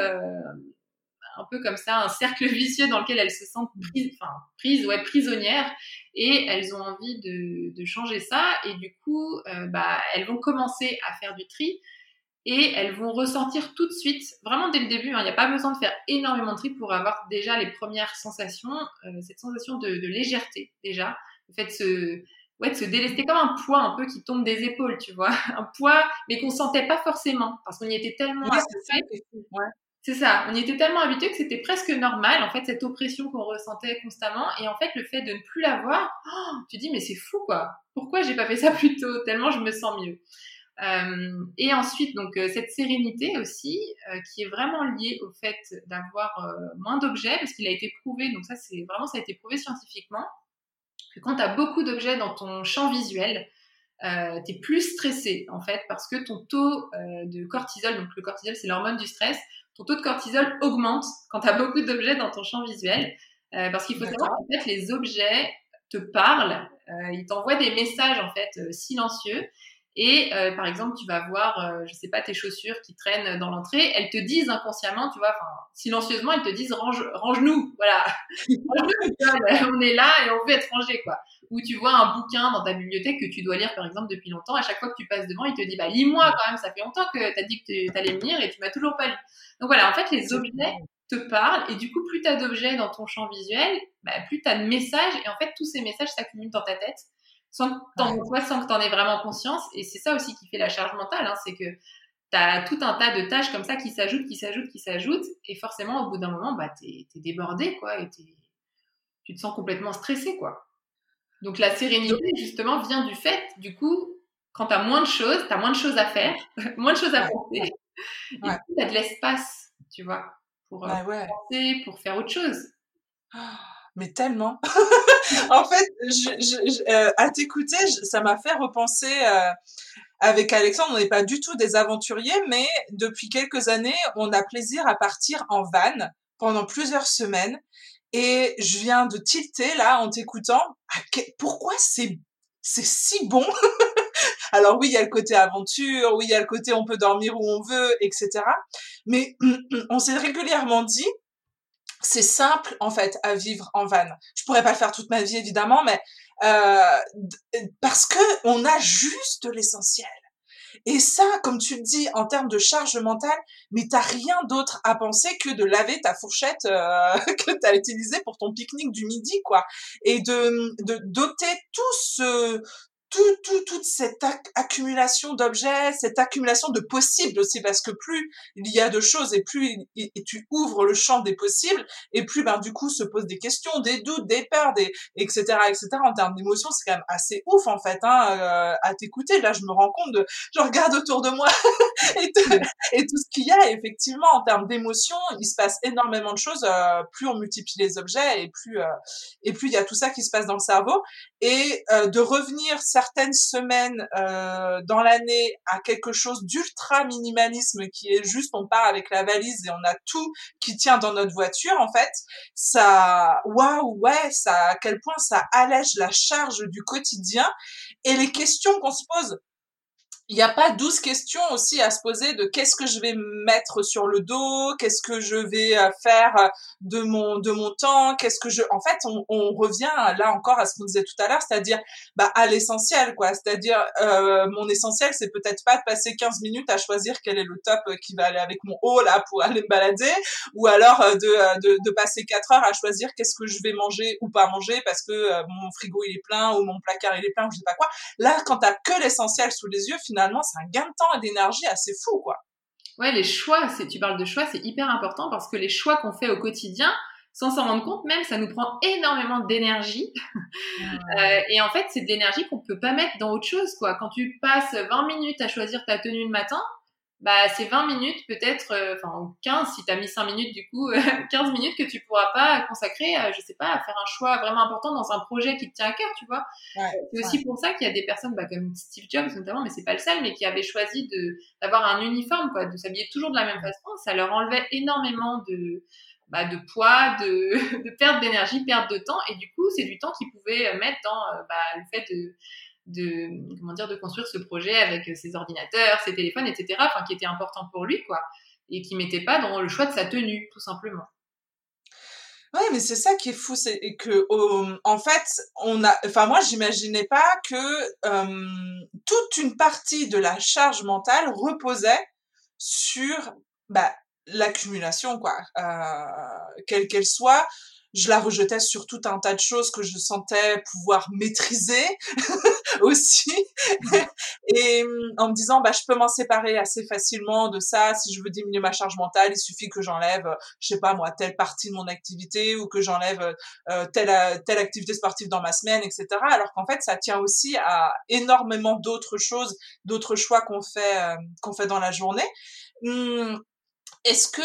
Speaker 2: un peu comme ça, un cercle vicieux dans lequel elles se sentent prises, enfin, prises, ouais, prisonnières, et elles ont envie de, de changer ça, et du coup, euh, bah, elles vont commencer à faire du tri, et elles vont ressentir tout de suite, vraiment dès le début, hein, il n'y a pas besoin de faire énormément de tri pour avoir déjà les premières sensations, euh, cette sensation de, de, légèreté déjà, le fait de se, ouais, de se délester comme un poids un peu qui tombe des épaules, tu vois, un poids, mais qu'on sentait pas forcément, parce qu'on y était tellement ouais. C'est ça, on y était tellement habitué que c'était presque normal, en fait, cette oppression qu'on ressentait constamment. Et en fait, le fait de ne plus l'avoir, oh, tu dis, mais c'est fou, quoi. Pourquoi j'ai pas fait ça plus tôt? Tellement je me sens mieux. Euh, et ensuite, donc, euh, cette sérénité aussi, euh, qui est vraiment liée au fait d'avoir moins d'objets, parce qu'il a été prouvé, donc ça, c'est vraiment, ça a été prouvé scientifiquement, que quand tu as beaucoup d'objets dans ton champ visuel, euh, tu es plus stressé, en fait, parce que ton taux de cortisol, donc le cortisol, c'est l'hormone du stress, ton taux de cortisol augmente quand tu as beaucoup d'objets dans ton champ visuel. Euh, parce qu'il faut savoir qu'en fait, les objets te parlent, euh, ils t'envoient des messages en fait euh, silencieux. Et euh, par exemple, tu vas voir, euh, je sais pas, tes chaussures qui traînent dans l'entrée, elles te disent inconsciemment, tu vois, enfin silencieusement, elles te disent range, range-nous, voilà, on est là et on veut être rangé, quoi. Ou tu vois un bouquin dans ta bibliothèque que tu dois lire par exemple depuis longtemps, à chaque fois que tu passes devant, il te dit bah lis-moi quand même, ça fait longtemps que tu as dit que tu allais me lire et tu m'as toujours pas lu. Donc voilà, en fait les objets te parlent et du coup plus tu as d'objets dans ton champ visuel, bah, plus tu as de messages et en fait tous ces messages s'accumulent dans ta tête sans que t'en sans que t'en aies vraiment conscience. Et c'est ça aussi qui fait la charge mentale, hein, c'est que tu as tout un tas de tâches comme ça qui s'ajoutent, qui s'ajoutent, qui s'ajoutent, et forcément, au bout d'un moment, bah, tu es, débordé, quoi, et tu te sens complètement stressé, quoi. Donc la sérénité, justement, vient du fait, du coup, quand tu as moins de choses, tu as moins de choses à faire, moins de choses à penser, et du coup, tu as de l'espace, tu vois, pour, euh, penser, pour faire autre chose.
Speaker 1: Mais tellement en fait, je, euh, à t'écouter, ça m'a fait repenser. Euh, avec Alexandre, on n'est pas du tout des aventuriers, mais depuis quelques années, on a plaisir à partir en van pendant plusieurs semaines. Et je viens de tilter là en t'écoutant. Pourquoi c'est c'est si bon? Alors oui, il y a le côté aventure, oui, il y a le côté on peut dormir où on veut, etc. Mais on s'est régulièrement dit, c'est simple en fait à vivre en van. Je pourrais pas le faire toute ma vie évidemment, mais euh, parce que on a juste l'essentiel. Et ça, comme tu le dis, en termes de charge mentale, mais t'as rien d'autre à penser que de laver ta fourchette euh, que t'as utilisée pour ton pique-nique du midi, quoi. Et de, de doter tout ce, tout, tout, toute cette accumulation d'objets, cette accumulation de possibles aussi, parce que plus il y a de choses et plus tu ouvres le champ des possibles, et plus ben du coup se posent des questions, des doutes, des peurs, des etc etc. En termes d'émotions, c'est quand même assez ouf en fait hein, euh, à t'écouter. Là, je me rends compte de, je regarde autour de moi et, tout, ce qu'il y a. Effectivement, en termes d'émotions, il se passe énormément de choses. Euh, plus on multiplie les objets et plus euh, et plus il y a tout ça qui se passe dans le cerveau et de revenir certaines semaines euh, dans l'année à quelque chose d'ultra minimalisme qui est juste on part avec la valise et on a tout qui tient dans notre voiture en fait ça waouh ouais ça à quel point ça allège la charge du quotidien et les questions qu'on se pose il n'y a pas douze questions aussi à se poser de qu'est-ce que je vais mettre sur le dos, qu'est-ce que je vais euh, faire euh, de mon de mon temps, qu'est-ce que je en fait on, on revient là encore à ce qu'on disait tout à l'heure, c'est-à-dire bah à l'essentiel quoi, c'est-à-dire euh, mon essentiel c'est peut-être pas de passer 15 minutes à choisir quel est le top qui va aller avec mon haut là pour aller me balader ou alors de, de, de passer 4 heures à choisir qu'est-ce que je vais manger ou pas manger parce que mon frigo il est plein ou mon placard il est plein ou je sais pas quoi. Là quand t'as que l'essentiel sous les yeux c'est un gain de temps et d'énergie assez fou, quoi.
Speaker 2: Ouais, les choix, tu parles de choix, c'est hyper important parce que les choix qu'on fait au quotidien, sans s'en rendre compte même, ça nous prend énormément d'énergie. Euh, et en fait, c'est de l'énergie qu'on peut pas mettre dans autre chose, quoi. Quand tu passes 20 minutes à choisir ta tenue le matin, bah, c'est 20 minutes peut-être, euh, enfin 15 si tu as mis 5 minutes du coup, 15 minutes que tu pourras pas consacrer, je sais pas, à faire un choix vraiment important dans un projet qui te tient à cœur, tu vois. c'est aussi pour ça qu'il y a des personnes bah, comme Steve Jobs notamment, mais c'est pas le seul, mais qui avaient choisi de d'avoir un uniforme, quoi, de s'habiller toujours de la même façon. Ça leur enlevait énormément de bah, de poids, de, de perte d'énergie, perte de temps, et du coup, c'est du temps qu'ils pouvaient mettre dans euh, bah, le fait de de comment dire de construire ce projet avec ses ordinateurs, ses téléphones, etc. Enfin, qui était important pour lui, quoi, et qui mettait pas dans le choix de sa tenue, tout simplement.
Speaker 1: Ouais, mais c'est ça qui est fou, c'est que en fait, on a, enfin moi, j'imaginais pas que toute une partie de la charge mentale reposait sur bah, l'accumulation, quoi, euh, quelle qu'elle soit, je la rejetais sur tout un tas de choses que je sentais pouvoir maîtriser aussi. Et mm, en me disant bah je peux m'en séparer assez facilement de ça. Si je veux diminuer ma charge mentale il suffit que j'enlève je sais pas moi telle partie de mon activité ou que j'enlève euh, telle telle activité sportive dans ma semaine etc alors qu'en fait ça tient aussi à énormément d'autres choses d'autres choix qu'on fait euh, qu'on fait dans la journée. Hum, est-ce que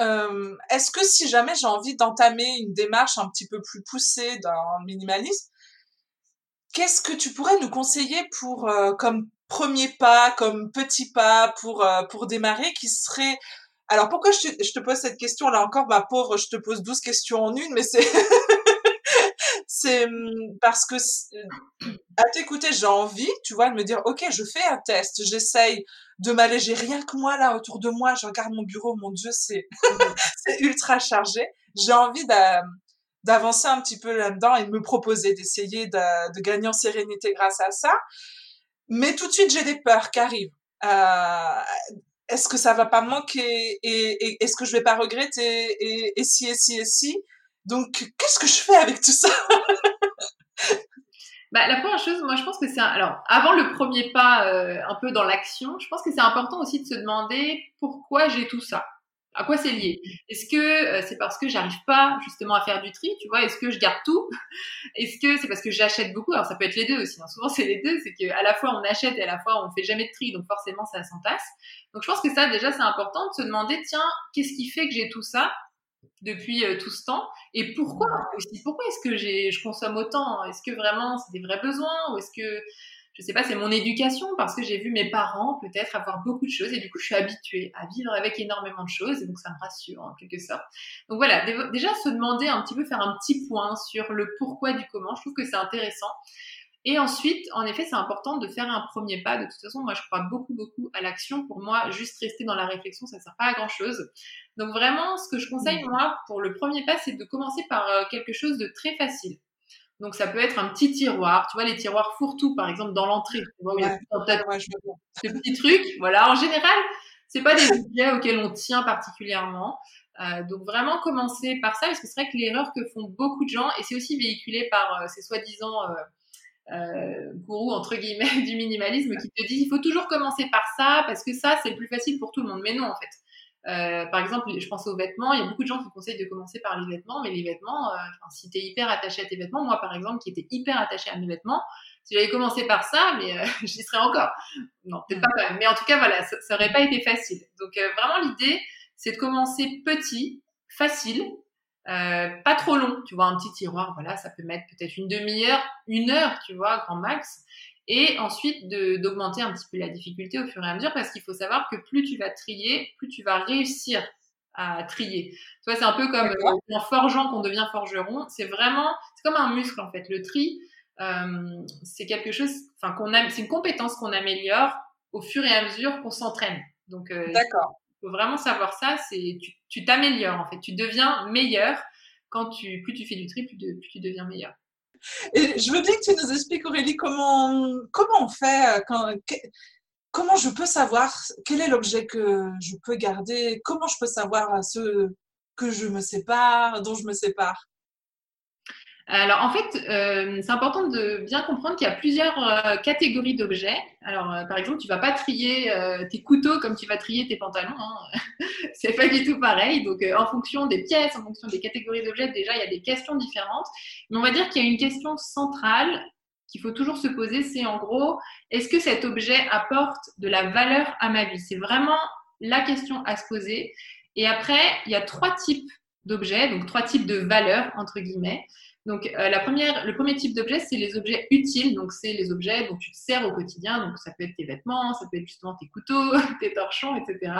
Speaker 1: euh, est-ce que si jamais j'ai envie d'entamer une démarche un petit peu plus poussée le minimalisme, qu'est-ce que tu pourrais nous conseiller pour euh, comme premier pas, comme petit pas pour euh, pour démarrer qui serait alors pourquoi je te, je te pose cette question là encore ma pauvre je te pose 12 questions en une mais c'est c'est hum, parce que à t'écouter j'ai envie tu vois de me dire ok je fais un test j'essaye de m'alléger. Rien que moi, là, autour de moi, je regarde mon bureau, mon Dieu, c'est, c'est ultra chargé. J'ai envie d'avancer un petit peu là-dedans et de me proposer d'essayer de, de, gagner en sérénité grâce à ça. Mais tout de suite, j'ai des peurs qui arrivent. Euh, est-ce que ça va pas me manquer et, est-ce que je vais pas regretter et, et si et si et si? Donc qu'est-ce que je fais avec tout ça?
Speaker 2: Bah, la première chose, moi, je pense que c'est alors avant le premier pas, euh, un peu dans l'action, je pense que c'est important aussi de se demander pourquoi j'ai tout ça. À quoi c'est lié? Est-ce que euh, c'est parce que j'arrive pas justement à faire du tri, tu vois? Est-ce que je garde tout? Est-ce que c'est parce que j'achète beaucoup? Alors ça peut être les deux aussi. Hein. Souvent c'est les deux, c'est qu'à la fois on achète et à la fois on fait jamais de tri, donc forcément ça s'entasse. Donc je pense que ça déjà c'est important de se demander tiens qu'est-ce qui fait que j'ai tout ça? Depuis euh, tout ce temps. Et pourquoi aussi pourquoi est-ce que j'ai je consomme autant? Est-ce que vraiment c'est des vrais besoins? Ou est-ce que je sais pas c'est mon éducation? Parce que j'ai vu mes parents peut-être avoir beaucoup de choses. Et du coup je suis habituée à vivre avec énormément de choses. Et donc ça me rassure en quelque sorte. Donc voilà. Déjà se demander un petit peu faire un petit point sur le pourquoi du comment je trouve que c'est intéressant et ensuite, en effet, c'est important de faire un premier pas. De toute façon, moi, je crois beaucoup, beaucoup à l'action. Pour moi, juste rester dans la réflexion, ça ne sert pas à grand chose. Donc vraiment, ce que je conseille, moi, pour le premier pas, c'est de commencer par euh, quelque chose de très facile. Donc ça peut être un petit tiroir, tu vois les tiroirs fourre-tout par exemple dans l'entrée, tu vois où il y a ce petit truc. Voilà, en général, c'est pas des objets auxquels on tient particulièrement. Euh, donc vraiment commencer par ça parce que c'est vrai que l'erreur que font beaucoup de gens et c'est aussi véhiculé par euh, ces soi-disant euh, euh, gourou entre guillemets du minimalisme qui te dit il faut toujours commencer par ça parce que ça c'est le plus facile pour tout le monde. Mais non en fait. Euh, par exemple, je pense aux vêtements. Il y a beaucoup de gens qui conseillent de commencer par les vêtements, mais les vêtements, euh, si tu es hyper attaché à tes vêtements, moi par exemple, qui étais hyper attaché à mes vêtements, si j'avais commencé par ça, mais euh, j'y serais encore. Non, peut-être pas quand même. Mais en tout cas, voilà, ça, ça aurait pas été facile. Donc euh, vraiment, l'idée, c'est de commencer petit, facile, euh, pas trop long, tu vois, un petit tiroir, voilà, ça peut mettre peut-être une demi-heure, une heure, tu vois, grand max. Et ensuite d'augmenter un petit peu la difficulté au fur et à mesure, parce qu'il faut savoir que plus tu vas trier, plus tu vas réussir à trier. Tu vois, c'est un peu comme euh, en forgeant qu'on devient forgeron. C'est vraiment, c'est comme un muscle en fait. Le tri, euh, c'est quelque chose, enfin qu'on c'est une compétence qu'on améliore au fur et à mesure qu'on s'entraîne. Donc,
Speaker 1: d'accord.
Speaker 2: Faut vraiment savoir ça. C'est tu t'améliores en fait. Tu deviens meilleur quand tu plus tu fais du tri, plus, tu deviens meilleur.
Speaker 1: Et je veux bien que tu nous expliques Aurélie comment comment on fait quand comment je peux savoir quel est l'objet que je peux garder? Comment je peux savoir ce que je me sépare, dont je me sépare?
Speaker 2: Alors en fait, euh, c'est important de bien comprendre qu'il y a plusieurs euh, catégories d'objets. Alors euh, par exemple, tu vas pas trier tes couteaux comme tu vas trier tes pantalons. Hein. c'est pas du tout pareil. Donc en fonction des pièces, en fonction des catégories d'objets, déjà il y a des questions différentes. Mais on va dire qu'il y a une question centrale qu'il faut toujours se poser, c'est en gros, est-ce que cet objet apporte de la valeur à ma vie? C'est vraiment la question à se poser. Et après, il y a trois types d'objets, donc trois types de valeurs, entre guillemets. Donc, euh, la première, le premier type d'objet, c'est les objets utiles. Donc, c'est les objets dont tu te sers au quotidien. Donc, ça peut être tes vêtements, ça peut être justement tes couteaux, tes torchons, etc.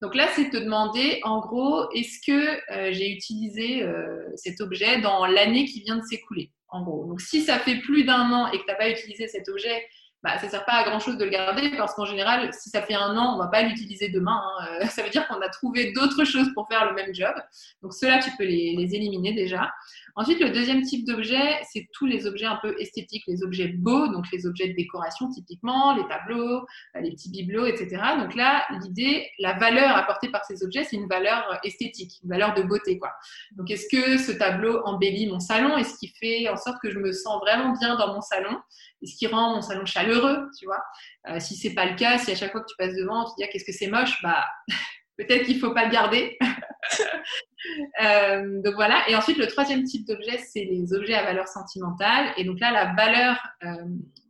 Speaker 2: Donc là, c'est te demander, en gros, est-ce que euh, j'ai utilisé euh, cet objet dans l'année qui vient de s'écouler en gros. Donc, si ça fait plus d'un an et que tu n'as pas utilisé cet objet, bah, ça ne sert pas à grand chose de le garder parce qu'en général, si ça fait un an, on ne va pas l'utiliser demain. Hein. Ça veut dire qu'on a trouvé d'autres choses pour faire le même job. Donc, ceux-là, tu peux les éliminer déjà. Ensuite, le deuxième type d'objet, c'est tous les objets un peu esthétiques, les objets beaux, donc les objets de décoration typiquement, les tableaux, euh, les petits bibelots, etc. Donc là, l'idée, la valeur apportée par ces objets, c'est une valeur esthétique, une valeur de beauté. Quoi. Donc est-ce que ce tableau embellit mon salon? Est-ce qu'il fait en sorte que je me sens vraiment bien dans mon salon? Est-ce qu'il rend mon salon chaleureux tu vois? Euh, Si c'est pas le cas, si à chaque fois que tu passes devant, tu te dis ah, qu'est-ce que c'est moche, bah peut-être qu'il faut pas le garder. Euh, donc voilà. Et ensuite, le troisième type d'objet, c'est les objets à valeur sentimentale. Et donc là, la valeur euh,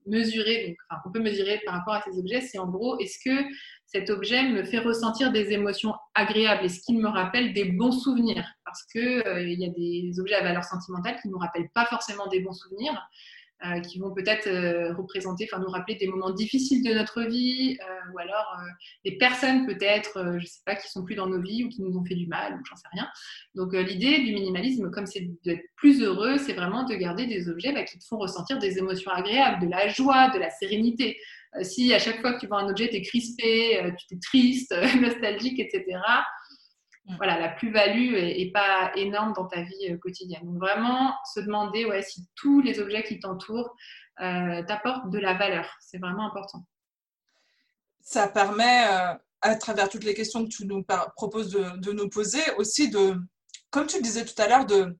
Speaker 2: mesurée, donc, qu'on peut mesurer par rapport à ces objets, c'est en gros, est-ce que cet objet me fait ressentir des émotions agréables? Est-ce qu'il me rappelle des bons souvenirs? Parce qu'il euh, y a des objets à valeur sentimentale qui ne nous rappellent pas forcément des bons souvenirs. Euh, qui vont peut-être euh, représenter, enfin nous rappeler des moments difficiles de notre vie, euh, ou alors des personnes peut-être, je ne sais pas, qui sont plus dans nos vies ou qui nous ont fait du mal, ou j'en sais rien. Donc l'idée du minimalisme, comme c'est d'être plus heureux, c'est vraiment de garder des objets bah, qui te font ressentir des émotions agréables, de la joie, de la sérénité. si à chaque fois que tu vois un objet, tu es crispé, tu es triste, nostalgique, etc.. voilà, la plus-value est, pas énorme dans ta vie euh, quotidienne. Donc vraiment, se demander ouais, si tous les objets qui t'entourent euh, t'apportent de la valeur. C'est vraiment important.
Speaker 1: Ça permet, euh, à travers toutes les questions que tu nous proposes de, nous poser, aussi de, comme tu le disais tout à l'heure, de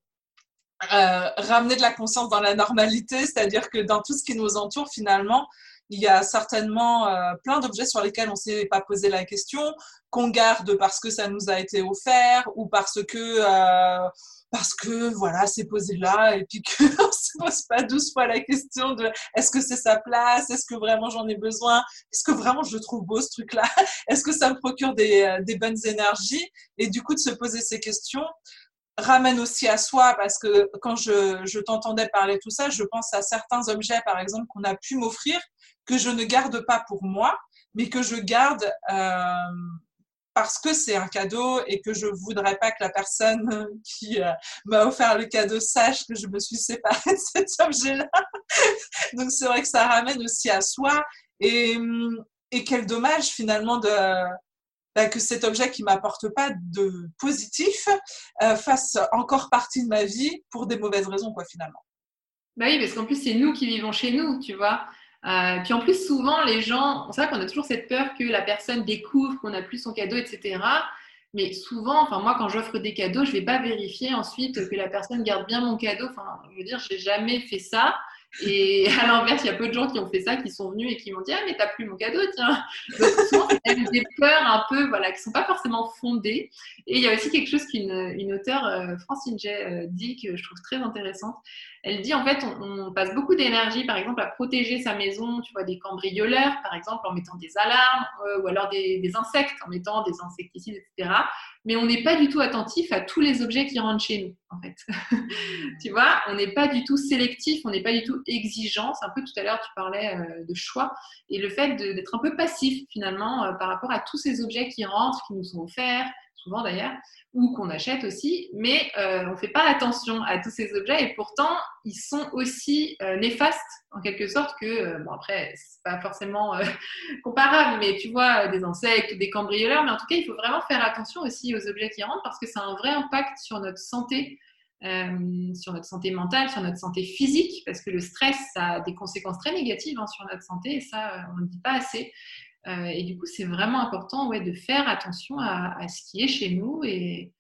Speaker 1: ramener de la conscience dans la normalité, c'est-à-dire que dans tout ce qui nous entoure, finalement, il y a certainement euh, plein d'objets sur lesquels on ne s'est pas posé la question, qu'on garde parce que ça nous a été offert ou parce que euh, parce que voilà, c'est posé là et puis qu'on ne se pose pas douze fois la question de est-ce que c'est sa place, est-ce que vraiment j'en ai besoin, est-ce que vraiment je trouve beau ce truc-là, est-ce que ça me procure des, euh, des bonnes énergies et du coup de se poser ces questions ramène aussi à soi parce que quand je, je t'entendais parler tout ça, je pense à certains objets par exemple qu'on a pu m'offrir que je ne garde pas pour moi, mais que je garde euh, parce que c'est un cadeau et que je voudrais pas que la personne qui euh, m'a offert le cadeau sache que je me suis séparée de cet objet-là. Donc c'est vrai que ça ramène aussi à soi et, et quel dommage finalement bah, que cet objet qui m'apporte pas de positif euh, fasse encore partie de ma vie pour des mauvaises raisons quoi finalement.
Speaker 2: Bah oui, parce qu'en plus c'est nous qui vivons chez nous, tu vois. Euh, puis en plus, souvent, les gens, c'est vrai qu'on a toujours cette peur que la personne découvre qu'on n'a plus son cadeau, etc. Mais souvent, enfin moi, quand j'offre des cadeaux, je ne vais pas vérifier ensuite que la personne garde bien mon cadeau. Enfin, je veux dire, j'ai jamais fait ça. Et à l'inverse, il y a peu de gens qui ont fait ça, qui sont venus et qui m'ont dit Ah, mais t'as plus mon cadeau, tiens. Donc, souvent, c'est des peurs un peu, voilà, qui sont pas forcément fondées. Et il y a aussi quelque chose qu'une une auteure, euh, Francine Jay, euh, dit que je trouve très intéressante. Elle dit en fait, on, passe beaucoup d'énergie, par exemple, à protéger sa maison, tu vois, des cambrioleurs, par exemple, en mettant des alarmes, euh, ou alors des, insectes, en mettant des insecticides, etc. Mais on n'est pas du tout attentif à tous les objets qui rentrent chez nous, en fait. tu vois, on n'est pas du tout sélectif, on n'est pas du tout exigeant. C'est un peu tout à l'heure, tu parlais euh, de choix. Et le fait d'être un peu passif, finalement, euh, par rapport à tous ces objets qui rentrent, qui nous sont offerts, souvent d'ailleurs, ou qu'on achète aussi, mais euh, on ne fait pas attention à tous ces objets et pourtant ils sont aussi euh, néfastes en quelque sorte que, euh, bon après c'est pas forcément comparable, mais tu vois des insectes des cambrioleurs, mais en tout cas il faut vraiment faire attention aussi aux objets qui rentrent parce que ça a un vrai impact sur notre santé. sur notre santé mentale, sur notre santé physique, parce que le stress, ça a des conséquences très négatives hein, sur notre santé, et ça, on ne dit pas assez. Euh, et du coup, c'est vraiment important ouais, de faire attention à, ce qui est chez nous et,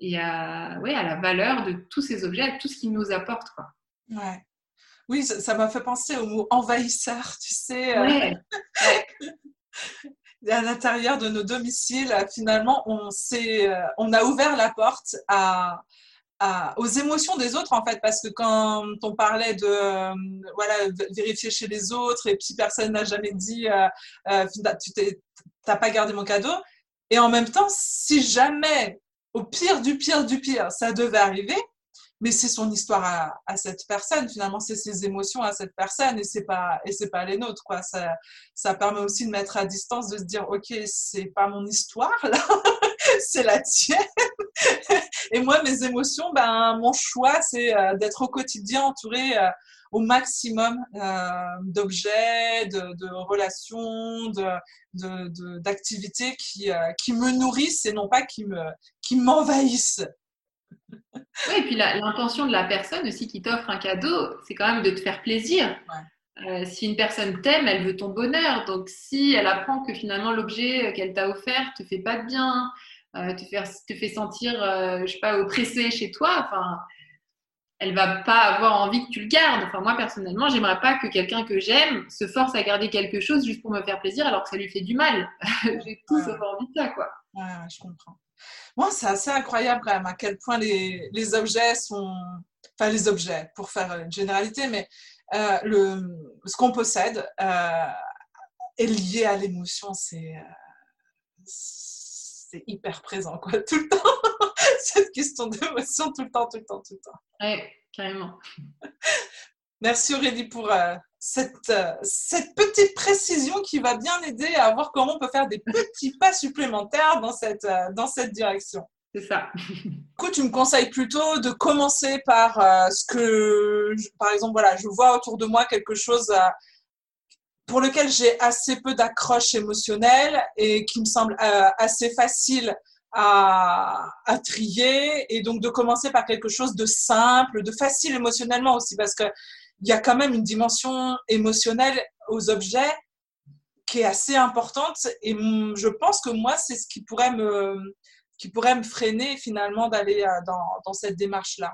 Speaker 2: et à, ouais, à la valeur de tous ces objets, à tout ce qu'ils nous apportent. Quoi.
Speaker 1: Ouais. Oui, ça m'a fait penser au mot envahisseur, tu sais. Euh,
Speaker 2: ouais.
Speaker 1: à l'intérieur de nos domiciles, finalement, on, euh, on a ouvert la porte à, aux émotions des autres en fait parce que quand on parlait de euh, voilà vérifier chez les autres et puis personne n'a jamais dit euh, euh, tu t'as pas gardé mon cadeau. Et en même temps si jamais au pire du pire du pire ça devait arriver mais c'est son histoire à, à, cette personne finalement c'est ses émotions à cette personne et c'est pas et c'est pas les nôtres quoi. Ça ça permet aussi de mettre à distance de se dire ok c'est pas mon histoire là c'est la tienne et moi, mes émotions, ben, mon choix, c'est euh, d'être au quotidien entouré euh, au maximum euh, d'objets, de, relations, de, d'activités qui, qui me nourrissent et non pas qui, me, qui m'envahissent.
Speaker 2: Oui, et puis l'intention de la personne aussi qui t'offre un cadeau, c'est quand même de te faire plaisir. si une personne t'aime, elle veut ton bonheur. Donc, si elle apprend que finalement l'objet qu'elle t'a offert te fait pas de bien, te, faire, te fait sentir, euh, je sais pas, oppressé chez toi, enfin, elle va pas avoir envie que tu le gardes. Enfin, moi, personnellement, j'aimerais pas que quelqu'un que j'aime se force à garder quelque chose juste pour me faire plaisir alors que ça lui fait du mal. J'ai tout sauf envie de ça, quoi.
Speaker 1: Ouais, je comprends. Moi, c'est assez incroyable quand même à quel point les, les, objets sont. Enfin, les objets, pour faire une généralité, mais euh, le, ce qu'on possède est lié à l'émotion. C'est c'est hyper présent, quoi, tout le temps. Cette question d'émotion, tout le temps, tout le temps, tout le temps.
Speaker 2: Oui, carrément.
Speaker 1: Merci Aurélie pour euh, cette, euh, cette petite précision qui va bien aider à voir comment on peut faire des petits pas supplémentaires dans cette, euh, dans cette direction.
Speaker 2: C'est ça.
Speaker 1: Du coup, tu me conseilles plutôt de commencer par ce que, par exemple, voilà, je vois autour de moi quelque chose pour lequel j'ai assez peu d'accroche émotionnelle et qui me semble euh, assez facile à, à, trier et donc de commencer par quelque chose de simple, de facile émotionnellement aussi parce que il y a quand même une dimension émotionnelle aux objets qui est assez importante et je pense que moi c'est ce qui pourrait me qui pourrait me freiner finalement d'aller euh, dans, dans cette démarche là.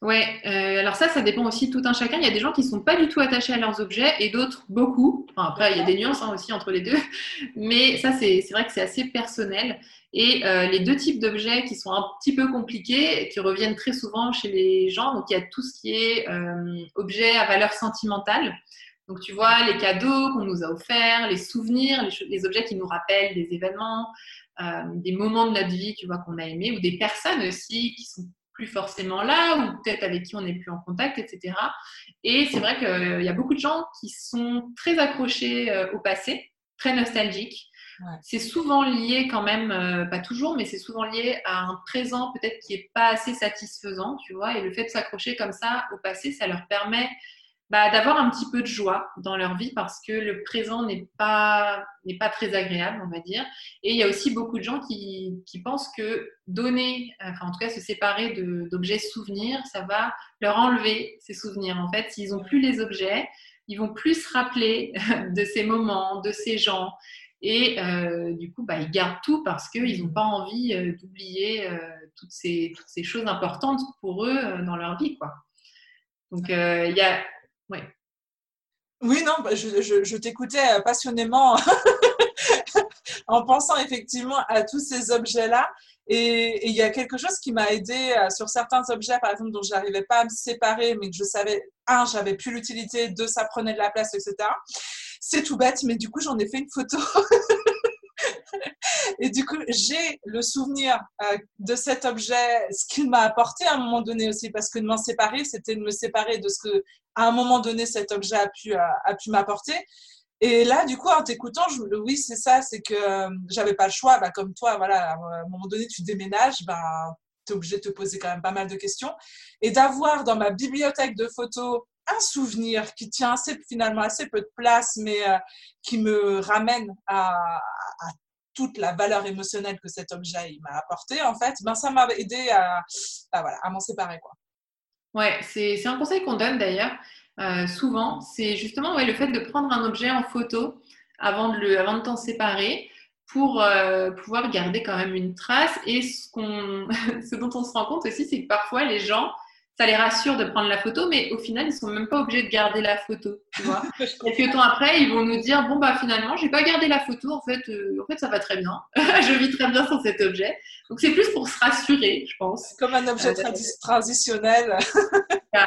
Speaker 2: Ouais, euh, alors ça, ça dépend aussi de tout un chacun. Il y a des gens qui sont pas du tout attachés à leurs objets et d'autres beaucoup. Enfin, après, il y a des nuances hein, aussi entre les deux. Mais ça, c'est vrai que c'est assez personnel. Et euh, les deux types d'objets qui sont un petit peu compliqués, qui reviennent très souvent chez les gens, donc il y a tout ce qui est euh, objet à valeur sentimentale. Donc tu vois, les cadeaux qu'on nous a offerts, les souvenirs, les, les, objets qui nous rappellent des événements, euh, des moments de notre vie, tu vois, qu'on a aimés, ou des personnes aussi qui sont plus forcément là ou peut-être avec qui on n'est plus en contact, etc. Et c'est vrai qu'il y a beaucoup de gens qui sont très accrochés euh, au passé, très nostalgiques. C'est souvent lié quand même, euh, pas toujours, mais c'est souvent lié à un présent peut-être qui est pas assez satisfaisant, tu vois. Et le fait de s'accrocher comme ça au passé, ça leur permet bah, d'avoir un petit peu de joie dans leur vie parce que le présent n'est pas, pas très agréable, on va dire. Et il y a aussi beaucoup de gens qui, qui pensent que donner, enfin en tout cas se séparer d'objets souvenirs, ça va leur enlever ces souvenirs. En fait, s'ils n'ont plus les objets, ils vont plus se rappeler de ces moments, de ces gens. Et euh, du coup, bah, ils gardent tout parce qu'ils n'ont pas envie euh, d'oublier euh, toutes, ces, toutes ces choses importantes pour eux dans leur vie. Quoi. Donc, il y a oui.
Speaker 1: Non, bah, je, t'écoutais euh, passionnément en pensant effectivement à tous ces objets-là. Et il y a quelque chose qui m'a aidé euh, sur certains objets, par exemple, dont je n'arrivais pas à me séparer, mais que je savais, un, j'avais plus l'utilité, deux, ça prenait de la place, etc. C'est tout bête, mais du coup, j'en ai fait une photo. Et du coup, j'ai le souvenir euh, de cet objet, ce qu'il m'a apporté à un moment donné aussi, parce que de m'en séparer, c'était de me séparer de ce que, à un moment donné, cet objet a pu, a, pu m'apporter. Et là, du coup, en t'écoutant, oui, c'est ça, c'est que euh, j'avais pas le choix. Bah, comme toi, voilà, à un moment donné, tu déménages, bah, tu es obligé de te poser quand même pas mal de questions. Et d'avoir dans ma bibliothèque de photos un souvenir qui tient assez, finalement assez peu de place, mais euh, qui me ramène à, à, toute la valeur émotionnelle que cet objet m'a apporté, en fait, ben, ça m'a aidé à, à, voilà, à m'en séparer. Quoi.
Speaker 2: Ouais, c'est un conseil qu'on donne d'ailleurs. Euh, souvent, c'est justement le fait de prendre un objet en photo avant de, le, avant de t'en séparer pour euh, pouvoir garder quand même une trace. Et ce, qu'on, ce dont on se rend compte aussi, c'est que parfois les gens, ça les rassure de prendre la photo, mais au final, ils sont même pas obligés de garder la photo. Tu vois Quelques temps après, ils vont nous dire bon bah finalement, j'ai pas gardé la photo. En fait, euh, en fait, ça va très bien. je vis très bien sans cet objet. Donc c'est plus pour se rassurer, je pense.
Speaker 1: Comme un objet traditionnel.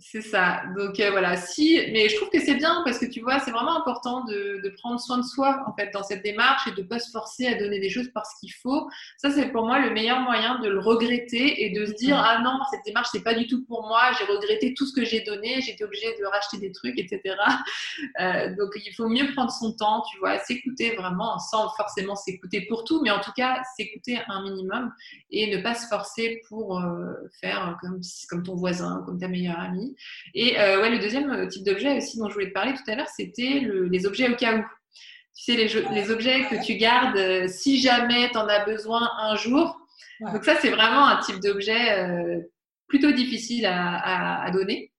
Speaker 2: C'est ça. Donc euh, voilà, si, mais je trouve que c'est bien parce que tu vois, c'est vraiment important de, de, prendre soin de soi en fait dans cette démarche et de pas se forcer à donner des choses parce qu'il faut. Ça, c'est pour moi le meilleur moyen de le regretter et de se dire ah non, cette démarche c'est pas du tout pour moi. J'ai regretté tout ce que j'ai donné, j'étais obligée de racheter des trucs, etc. Euh, donc il faut mieux prendre son temps, tu vois, s'écouter vraiment sans forcément s'écouter pour tout, mais en tout cas s'écouter un minimum et ne pas se forcer pour euh, faire comme comme ton voisin, comme ta meilleure amie. Et euh, ouais, le deuxième euh, type d'objet aussi dont je voulais te parler tout à l'heure, c'était les objets au cas où. Tu sais, les, les objets que tu gardes euh, si jamais tu en as besoin un jour. Donc ça, c'est vraiment un type d'objet plutôt difficile à, à, donner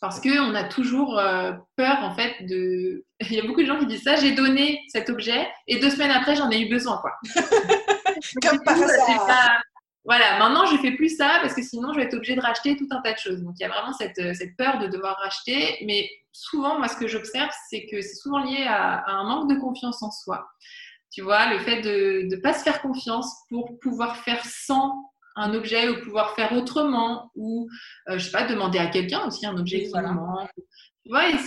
Speaker 2: parce qu'on a toujours peur en fait de. Il y a beaucoup de gens qui disent ça. J'ai donné cet objet et deux semaines après j'en ai eu besoin quoi.
Speaker 1: Comme par hasard.
Speaker 2: Voilà, maintenant je fais plus ça parce que sinon je vais être obligée de racheter tout un tas de choses. Donc il y a vraiment cette, euh, cette peur de devoir racheter. Mais souvent, moi ce que j'observe, c'est que c'est souvent lié à, un manque de confiance en soi. Tu vois, le fait de ne pas se faire confiance pour pouvoir faire sans un objet ou pouvoir faire autrement ou, euh, je sais pas, demander à quelqu'un aussi un objet qui manque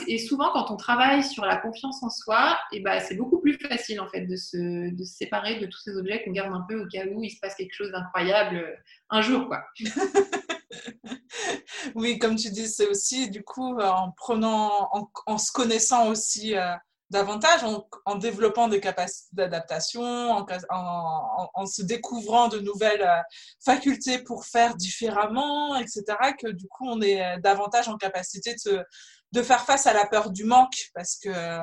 Speaker 2: et, souvent, quand on travaille sur la confiance en soi, et bah, c'est beaucoup plus facile en fait de se, de se séparer de tous ces objets qu'on garde un peu au cas où il se passe quelque chose d'incroyable euh, un jour. Quoi.
Speaker 1: oui, comme tu dis, c'est aussi du coup en prenant, en, se connaissant aussi euh, davantage, en, développant des capacités d'adaptation, en, en, se découvrant de nouvelles euh, facultés pour faire différemment, etc., que du coup on est davantage en capacité de de faire face à la peur du manque, parce que euh,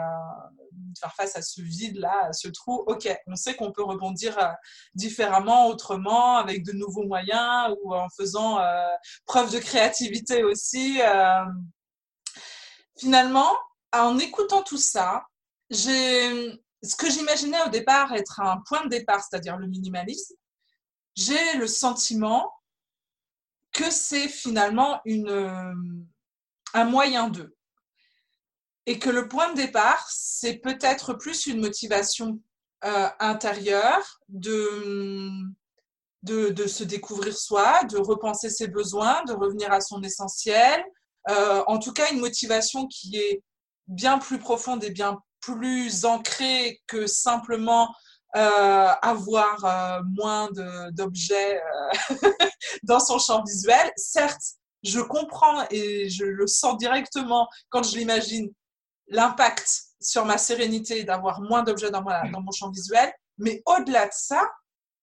Speaker 1: de faire face à ce vide-là, à ce trou, ok, on sait qu'on peut rebondir euh, différemment, autrement, avec de nouveaux moyens ou en faisant euh, preuve de créativité aussi. Finalement, en écoutant tout ça, ce que j'imaginais au départ être un point de départ, c'est-à-dire le minimalisme, j'ai le sentiment que c'est finalement un moyen d'eux et que le point de départ, c'est peut-être plus une motivation euh, intérieure de, de, se découvrir soi, de repenser ses besoins, de revenir à son essentiel. Euh, en tout cas, une motivation qui est bien plus profonde et bien plus ancrée que simplement euh, avoir moins d'objets dans son champ visuel. Certes, je comprends et je le sens directement quand je l'imagine l'impact sur ma sérénité d'avoir moins d'objets dans, dans mon champ visuel. Mais au-delà de ça,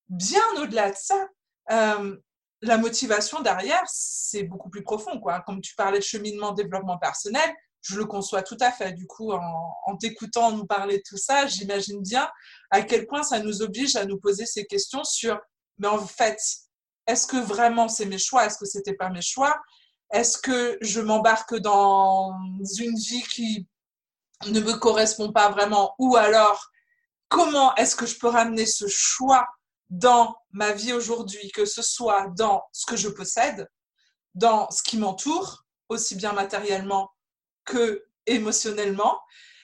Speaker 1: bien au-delà de ça, euh, la motivation derrière, c'est beaucoup plus profond. Quoi. Comme tu parlais de cheminement, développement personnel, je le conçois tout à fait. Du coup, en, en t'écoutant nous parler de tout ça, j'imagine bien à quel point ça nous oblige à nous poser ces questions sur, mais en fait, est-ce que vraiment c'est mes choix? Est-ce que c'était pas mes choix? Est-ce que je m'embarque dans une vie qui ne me correspond pas vraiment. Ou alors comment est-ce que je peux ramener ce choix dans ma vie aujourd'hui, que ce soit dans ce que je possède, dans ce qui m'entoure, aussi bien matériellement que émotionnellement,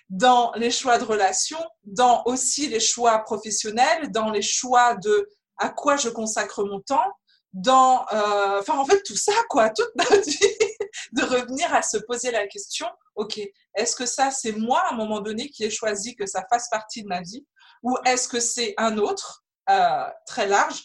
Speaker 1: dans les choix de relations, dans aussi les choix professionnels, dans les choix de à quoi je consacre mon temps, dans, euh, enfin en fait tout ça quoi, toute ma vie, de revenir à se poser la question, ok, est-ce que ça c'est moi à un moment donné qui ai choisi que ça fasse partie de ma vie, ou est-ce que c'est un autre euh, très large,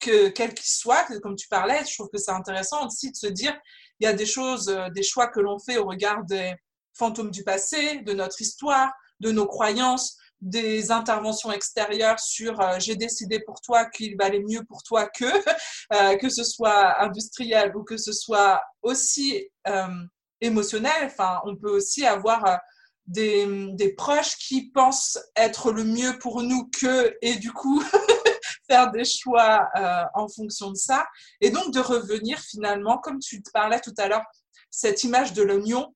Speaker 1: que quel qu'il soit, comme tu parlais, je trouve que c'est intéressant aussi de se dire, il y a des choses, euh, des choix que l'on fait au regard des fantômes du passé, de notre histoire, de nos croyances, des interventions extérieures sur euh, j'ai décidé pour toi qu'il valait mieux pour toi que que ce soit industriel ou que ce soit aussi émotionnel enfin on peut aussi avoir des, des proches qui pensent être le mieux pour nous que et du coup faire des choix en fonction de ça et donc de revenir finalement comme tu parlais tout à l'heure cette image de l'oignon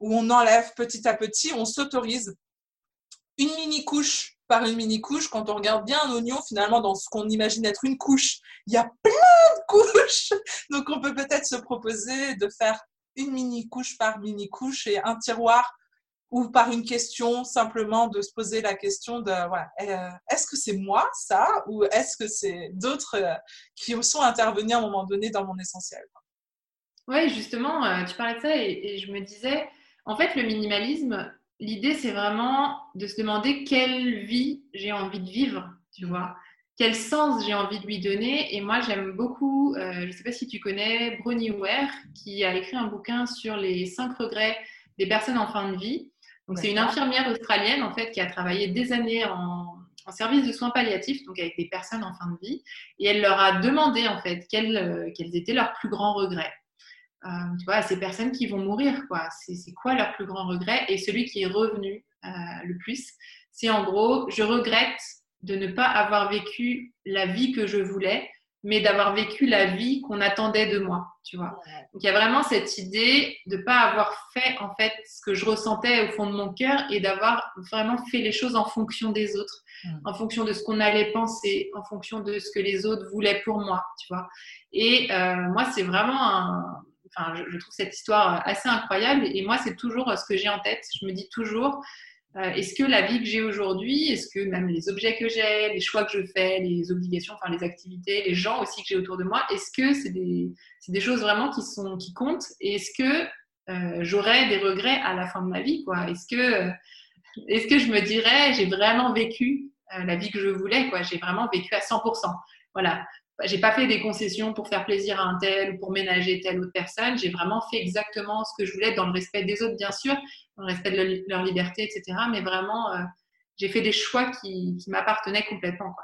Speaker 1: où on enlève petit à petit on s'autorise une mini couche par une mini couche. Quand on regarde bien un oignon, finalement, dans ce qu'on imagine être une couche, il y a plein de couches. Donc, on peut peut-être se proposer de faire une mini couche par mini couche et un tiroir ou par une question, simplement de se poser la question de euh, est-ce que c'est moi ça ou est-ce que c'est d'autres euh, qui sont intervenus à un moment donné dans mon essentiel?
Speaker 2: Oui, justement, euh, tu parlais de ça et je me disais, en fait, le minimalisme, l'idée, c'est vraiment de se demander quelle vie j'ai envie de vivre, tu vois. Quel sens j'ai envie de lui donner. Et moi, j'aime beaucoup, euh, je ne sais pas si tu connais Bronnie Ware, qui a écrit un bouquin sur les cinq regrets des personnes en fin de vie. Donc, c'est une infirmière australienne, en fait, qui a travaillé des années en, service de soins palliatifs, donc avec des personnes en fin de vie. Et elle leur a demandé, en fait, quels, euh, quels étaient leurs plus grands regrets. Euh, tu vois, à ces personnes qui vont mourir, quoi. C'est quoi leur plus grand regret? Et celui qui est revenu le plus, c'est en gros, je regrette de ne pas avoir vécu la vie que je voulais, mais d'avoir vécu la vie qu'on attendait de moi, tu vois. Donc il y a vraiment cette idée de ne pas avoir fait en fait ce que je ressentais au fond de mon cœur et d'avoir vraiment fait les choses en fonction des autres, mm. en fonction de ce qu'on allait penser, en fonction de ce que les autres voulaient pour moi, tu vois. Et euh, moi c'est vraiment un, enfin, je, trouve cette histoire assez incroyable. Et moi, c'est toujours ce que j'ai en tête. Je me dis toujours, euh, est-ce que la vie que j'ai aujourd'hui, est-ce que même les objets que j'ai, les choix que je fais, les obligations, enfin les activités, les gens aussi que j'ai autour de moi, est-ce que c'est des, choses vraiment qui, sont, qui comptent? Et est-ce que euh, j'aurai des regrets à la fin de ma vie quoi? Est-ce que, est-ce que je me dirais, j'ai vraiment vécu euh, la vie que je voulais quoi? J'ai vraiment vécu à 100%. Voilà j'ai pas fait des concessions pour faire plaisir à un tel ou pour ménager telle autre personne. J'ai vraiment fait exactement ce que je voulais dans le respect des autres, bien sûr, dans le respect de leur liberté, etc. Mais vraiment, euh, j'ai fait des choix qui, m'appartenaient complètement.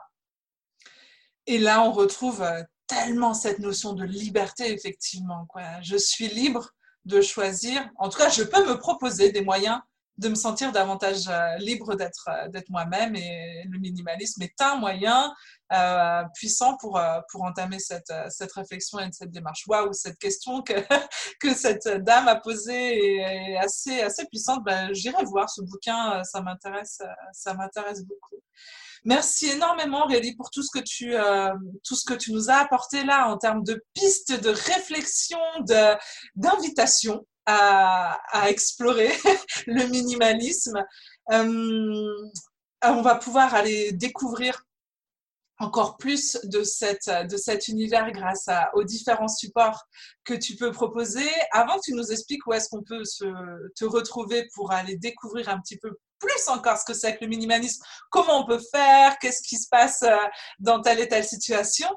Speaker 1: Et là, on retrouve euh, tellement cette notion de liberté, effectivement. Je suis libre de choisir. En tout cas, je peux me proposer des moyens de me sentir davantage euh, libre d'être d'être moi-même et le minimalisme est un moyen euh, puissant pour, euh, pour entamer cette, euh, cette réflexion et cette démarche. Waouh, cette question que, que cette dame a posée est assez, assez puissante. Ben, J'irai voir ce bouquin, ça m'intéresse, ça m'intéresse beaucoup. Merci énormément, Rélie, pour tout ce que tu, tout ce que tu nous as apporté là en termes de pistes de réflexion, d'invitation à, explorer le minimalisme. on va pouvoir aller découvrir encore plus de, cette, de cet univers grâce aux différents supports que tu peux proposer. Avant que tu nous expliques où est-ce qu'on peut se, te retrouver pour aller découvrir un petit peu plus encore ce que c'est que le minimalisme, comment on peut faire, qu'est-ce qui se passe euh, dans telle et telle situation,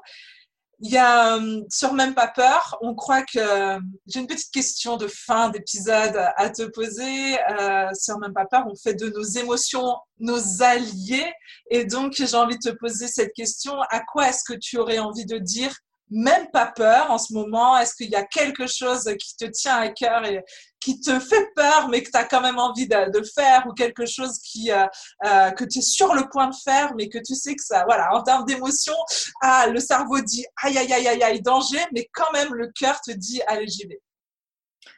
Speaker 1: il y a euh, sur Même pas peur, on croit que euh, j'ai une petite question de fin d'épisode à te poser. Euh, sur Même pas peur, on fait de nos émotions nos alliés. Et donc, j'ai envie de te poser cette question. À quoi est-ce que tu aurais envie de dire même pas peur en ce moment Est-ce qu'il y a quelque chose qui te tient à cœur et qui te fait peur, mais que tu as quand même envie de, faire, ou quelque chose qui, euh, euh, que tu es sur le point de faire, mais que tu sais que ça, voilà, en termes d'émotion, ah, le cerveau dit aïe, aïe, aïe, aïe, aïe, danger, mais quand même le cœur te dit allez, j'y vais.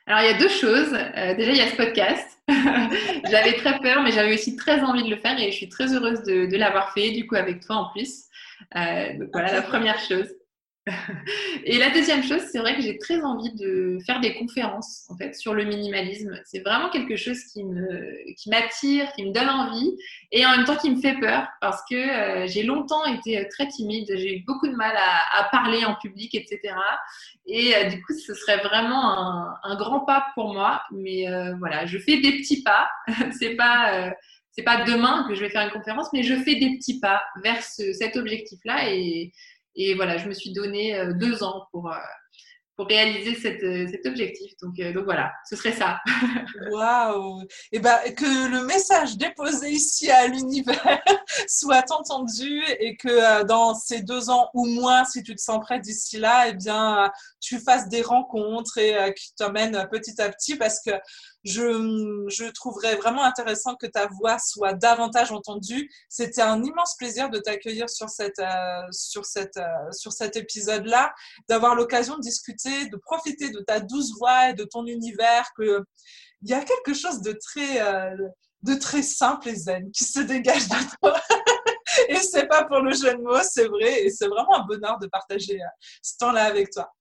Speaker 2: Alors, il y a deux choses. Euh, déjà, il y a ce podcast. j'avais très peur, mais j'avais aussi très envie de le faire et je suis très heureuse de, de l'avoir fait, du coup, avec toi en plus. donc, voilà la première chose. Et la deuxième chose, c'est vrai que j'ai très envie de faire des conférences en fait sur le minimalisme. C'est vraiment quelque chose qui me qui m'attire, qui me donne envie et en même temps qui me fait peur parce que euh, j'ai longtemps été euh, très timide, j'ai eu beaucoup de mal à, parler en public, etc. Et euh, du coup, ce serait vraiment un, grand pas pour moi. Mais voilà, je fais des petits pas. c'est pas c'est pas demain que je vais faire une conférence, mais je fais des petits pas vers cet objectif-là et et voilà, je me suis donné euh, deux ans pour, euh, pour réaliser cet objectif. Donc, donc voilà, ce serait ça.
Speaker 1: Waouh Et ben que le message déposé ici à l'univers soit entendu et que dans ces deux ans ou moins, si tu te sens prêt d'ici là, eh bien tu fasses des rencontres et qui t'emmènent petit à petit parce que je, je trouverais vraiment intéressant que ta voix soit davantage entendue. C'était un immense plaisir de t'accueillir sur, cette, euh, sur, cette, euh, sur cet épisode-là, d'avoir l'occasion de discuter, de profiter de ta douce voix et de ton univers, que il y a quelque chose de très, euh, de très simple et zen qui se dégage de toi. et c'est pas pour le jeu de mots, c'est vrai, et c'est vraiment un bonheur de partager ce temps-là avec toi.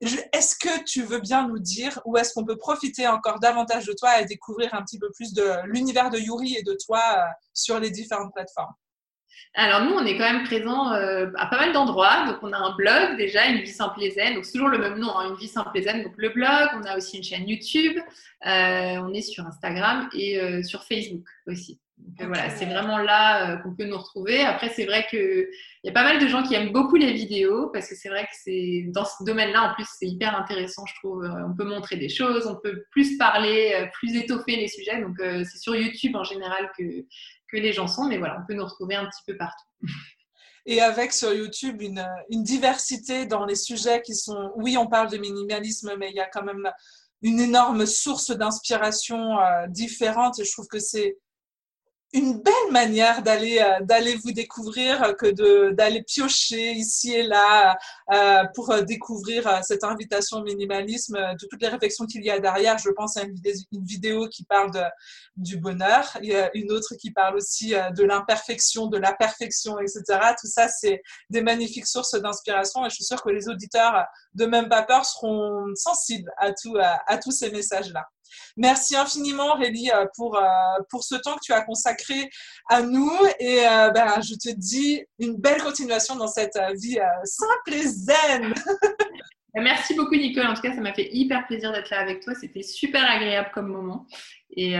Speaker 1: Est-ce que tu veux bien nous dire où est-ce qu'on peut profiter encore davantage de toi et découvrir un petit peu plus de l'univers de Yuri et de toi euh, sur les différentes plateformes?
Speaker 2: Alors nous, on est quand même présent euh, à pas mal d'endroits. Donc on a un blog déjà, Une vie simple et zen. Donc toujours le même nom, hein, Une vie simple et zen. Donc le blog, on a aussi une chaîne YouTube. Euh, on est sur Instagram et sur Facebook aussi. Donc, voilà, c'est vraiment là qu'on peut nous retrouver. Après, c'est vrai qu'il y a pas mal de gens qui aiment beaucoup les vidéos parce que c'est vrai que c'est dans ce domaine-là, en plus, c'est hyper intéressant, je trouve. On peut montrer des choses, on peut plus parler, plus étoffer les sujets. Donc, c'est sur YouTube en général que, que les gens sont, mais voilà, on peut nous retrouver un petit peu partout.
Speaker 1: Et avec sur YouTube une, une diversité dans les sujets qui sont, oui, on parle de minimalisme, mais il y a quand même une énorme source d'inspiration euh, différente et je trouve que c'est une belle manière d'aller euh, d'aller vous découvrir que de d'aller piocher ici et là euh, pour euh, découvrir cette invitation au minimalisme de toutes les réflexions qu'il y a derrière. Je pense à une vidéo, une vidéo qui parle de, du bonheur il y a une autre qui parle aussi de l'imperfection de la perfection etc tout ça c'est des magnifiques sources d'inspiration et je suis sûre que les auditeurs de même pas peur seront sensibles à tout à tous ces messages là Merci infiniment, Rélie, euh, pour, euh, pour ce temps que tu as consacré à nous. Et euh, ben, je te dis une belle continuation dans cette vie simple et zen.
Speaker 2: Merci beaucoup, Nicole. En tout cas, ça m'a fait hyper plaisir d'être là avec toi. C'était super agréable comme moment. Et,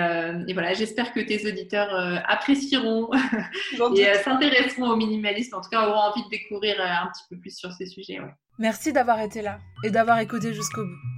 Speaker 2: voilà, j'espère que tes auditeurs apprécieront et s'intéresseront au minimalisme. En tout cas, auront envie de découvrir un petit peu plus sur ces sujets.
Speaker 3: Merci d'avoir été là et d'avoir écouté jusqu'au bout.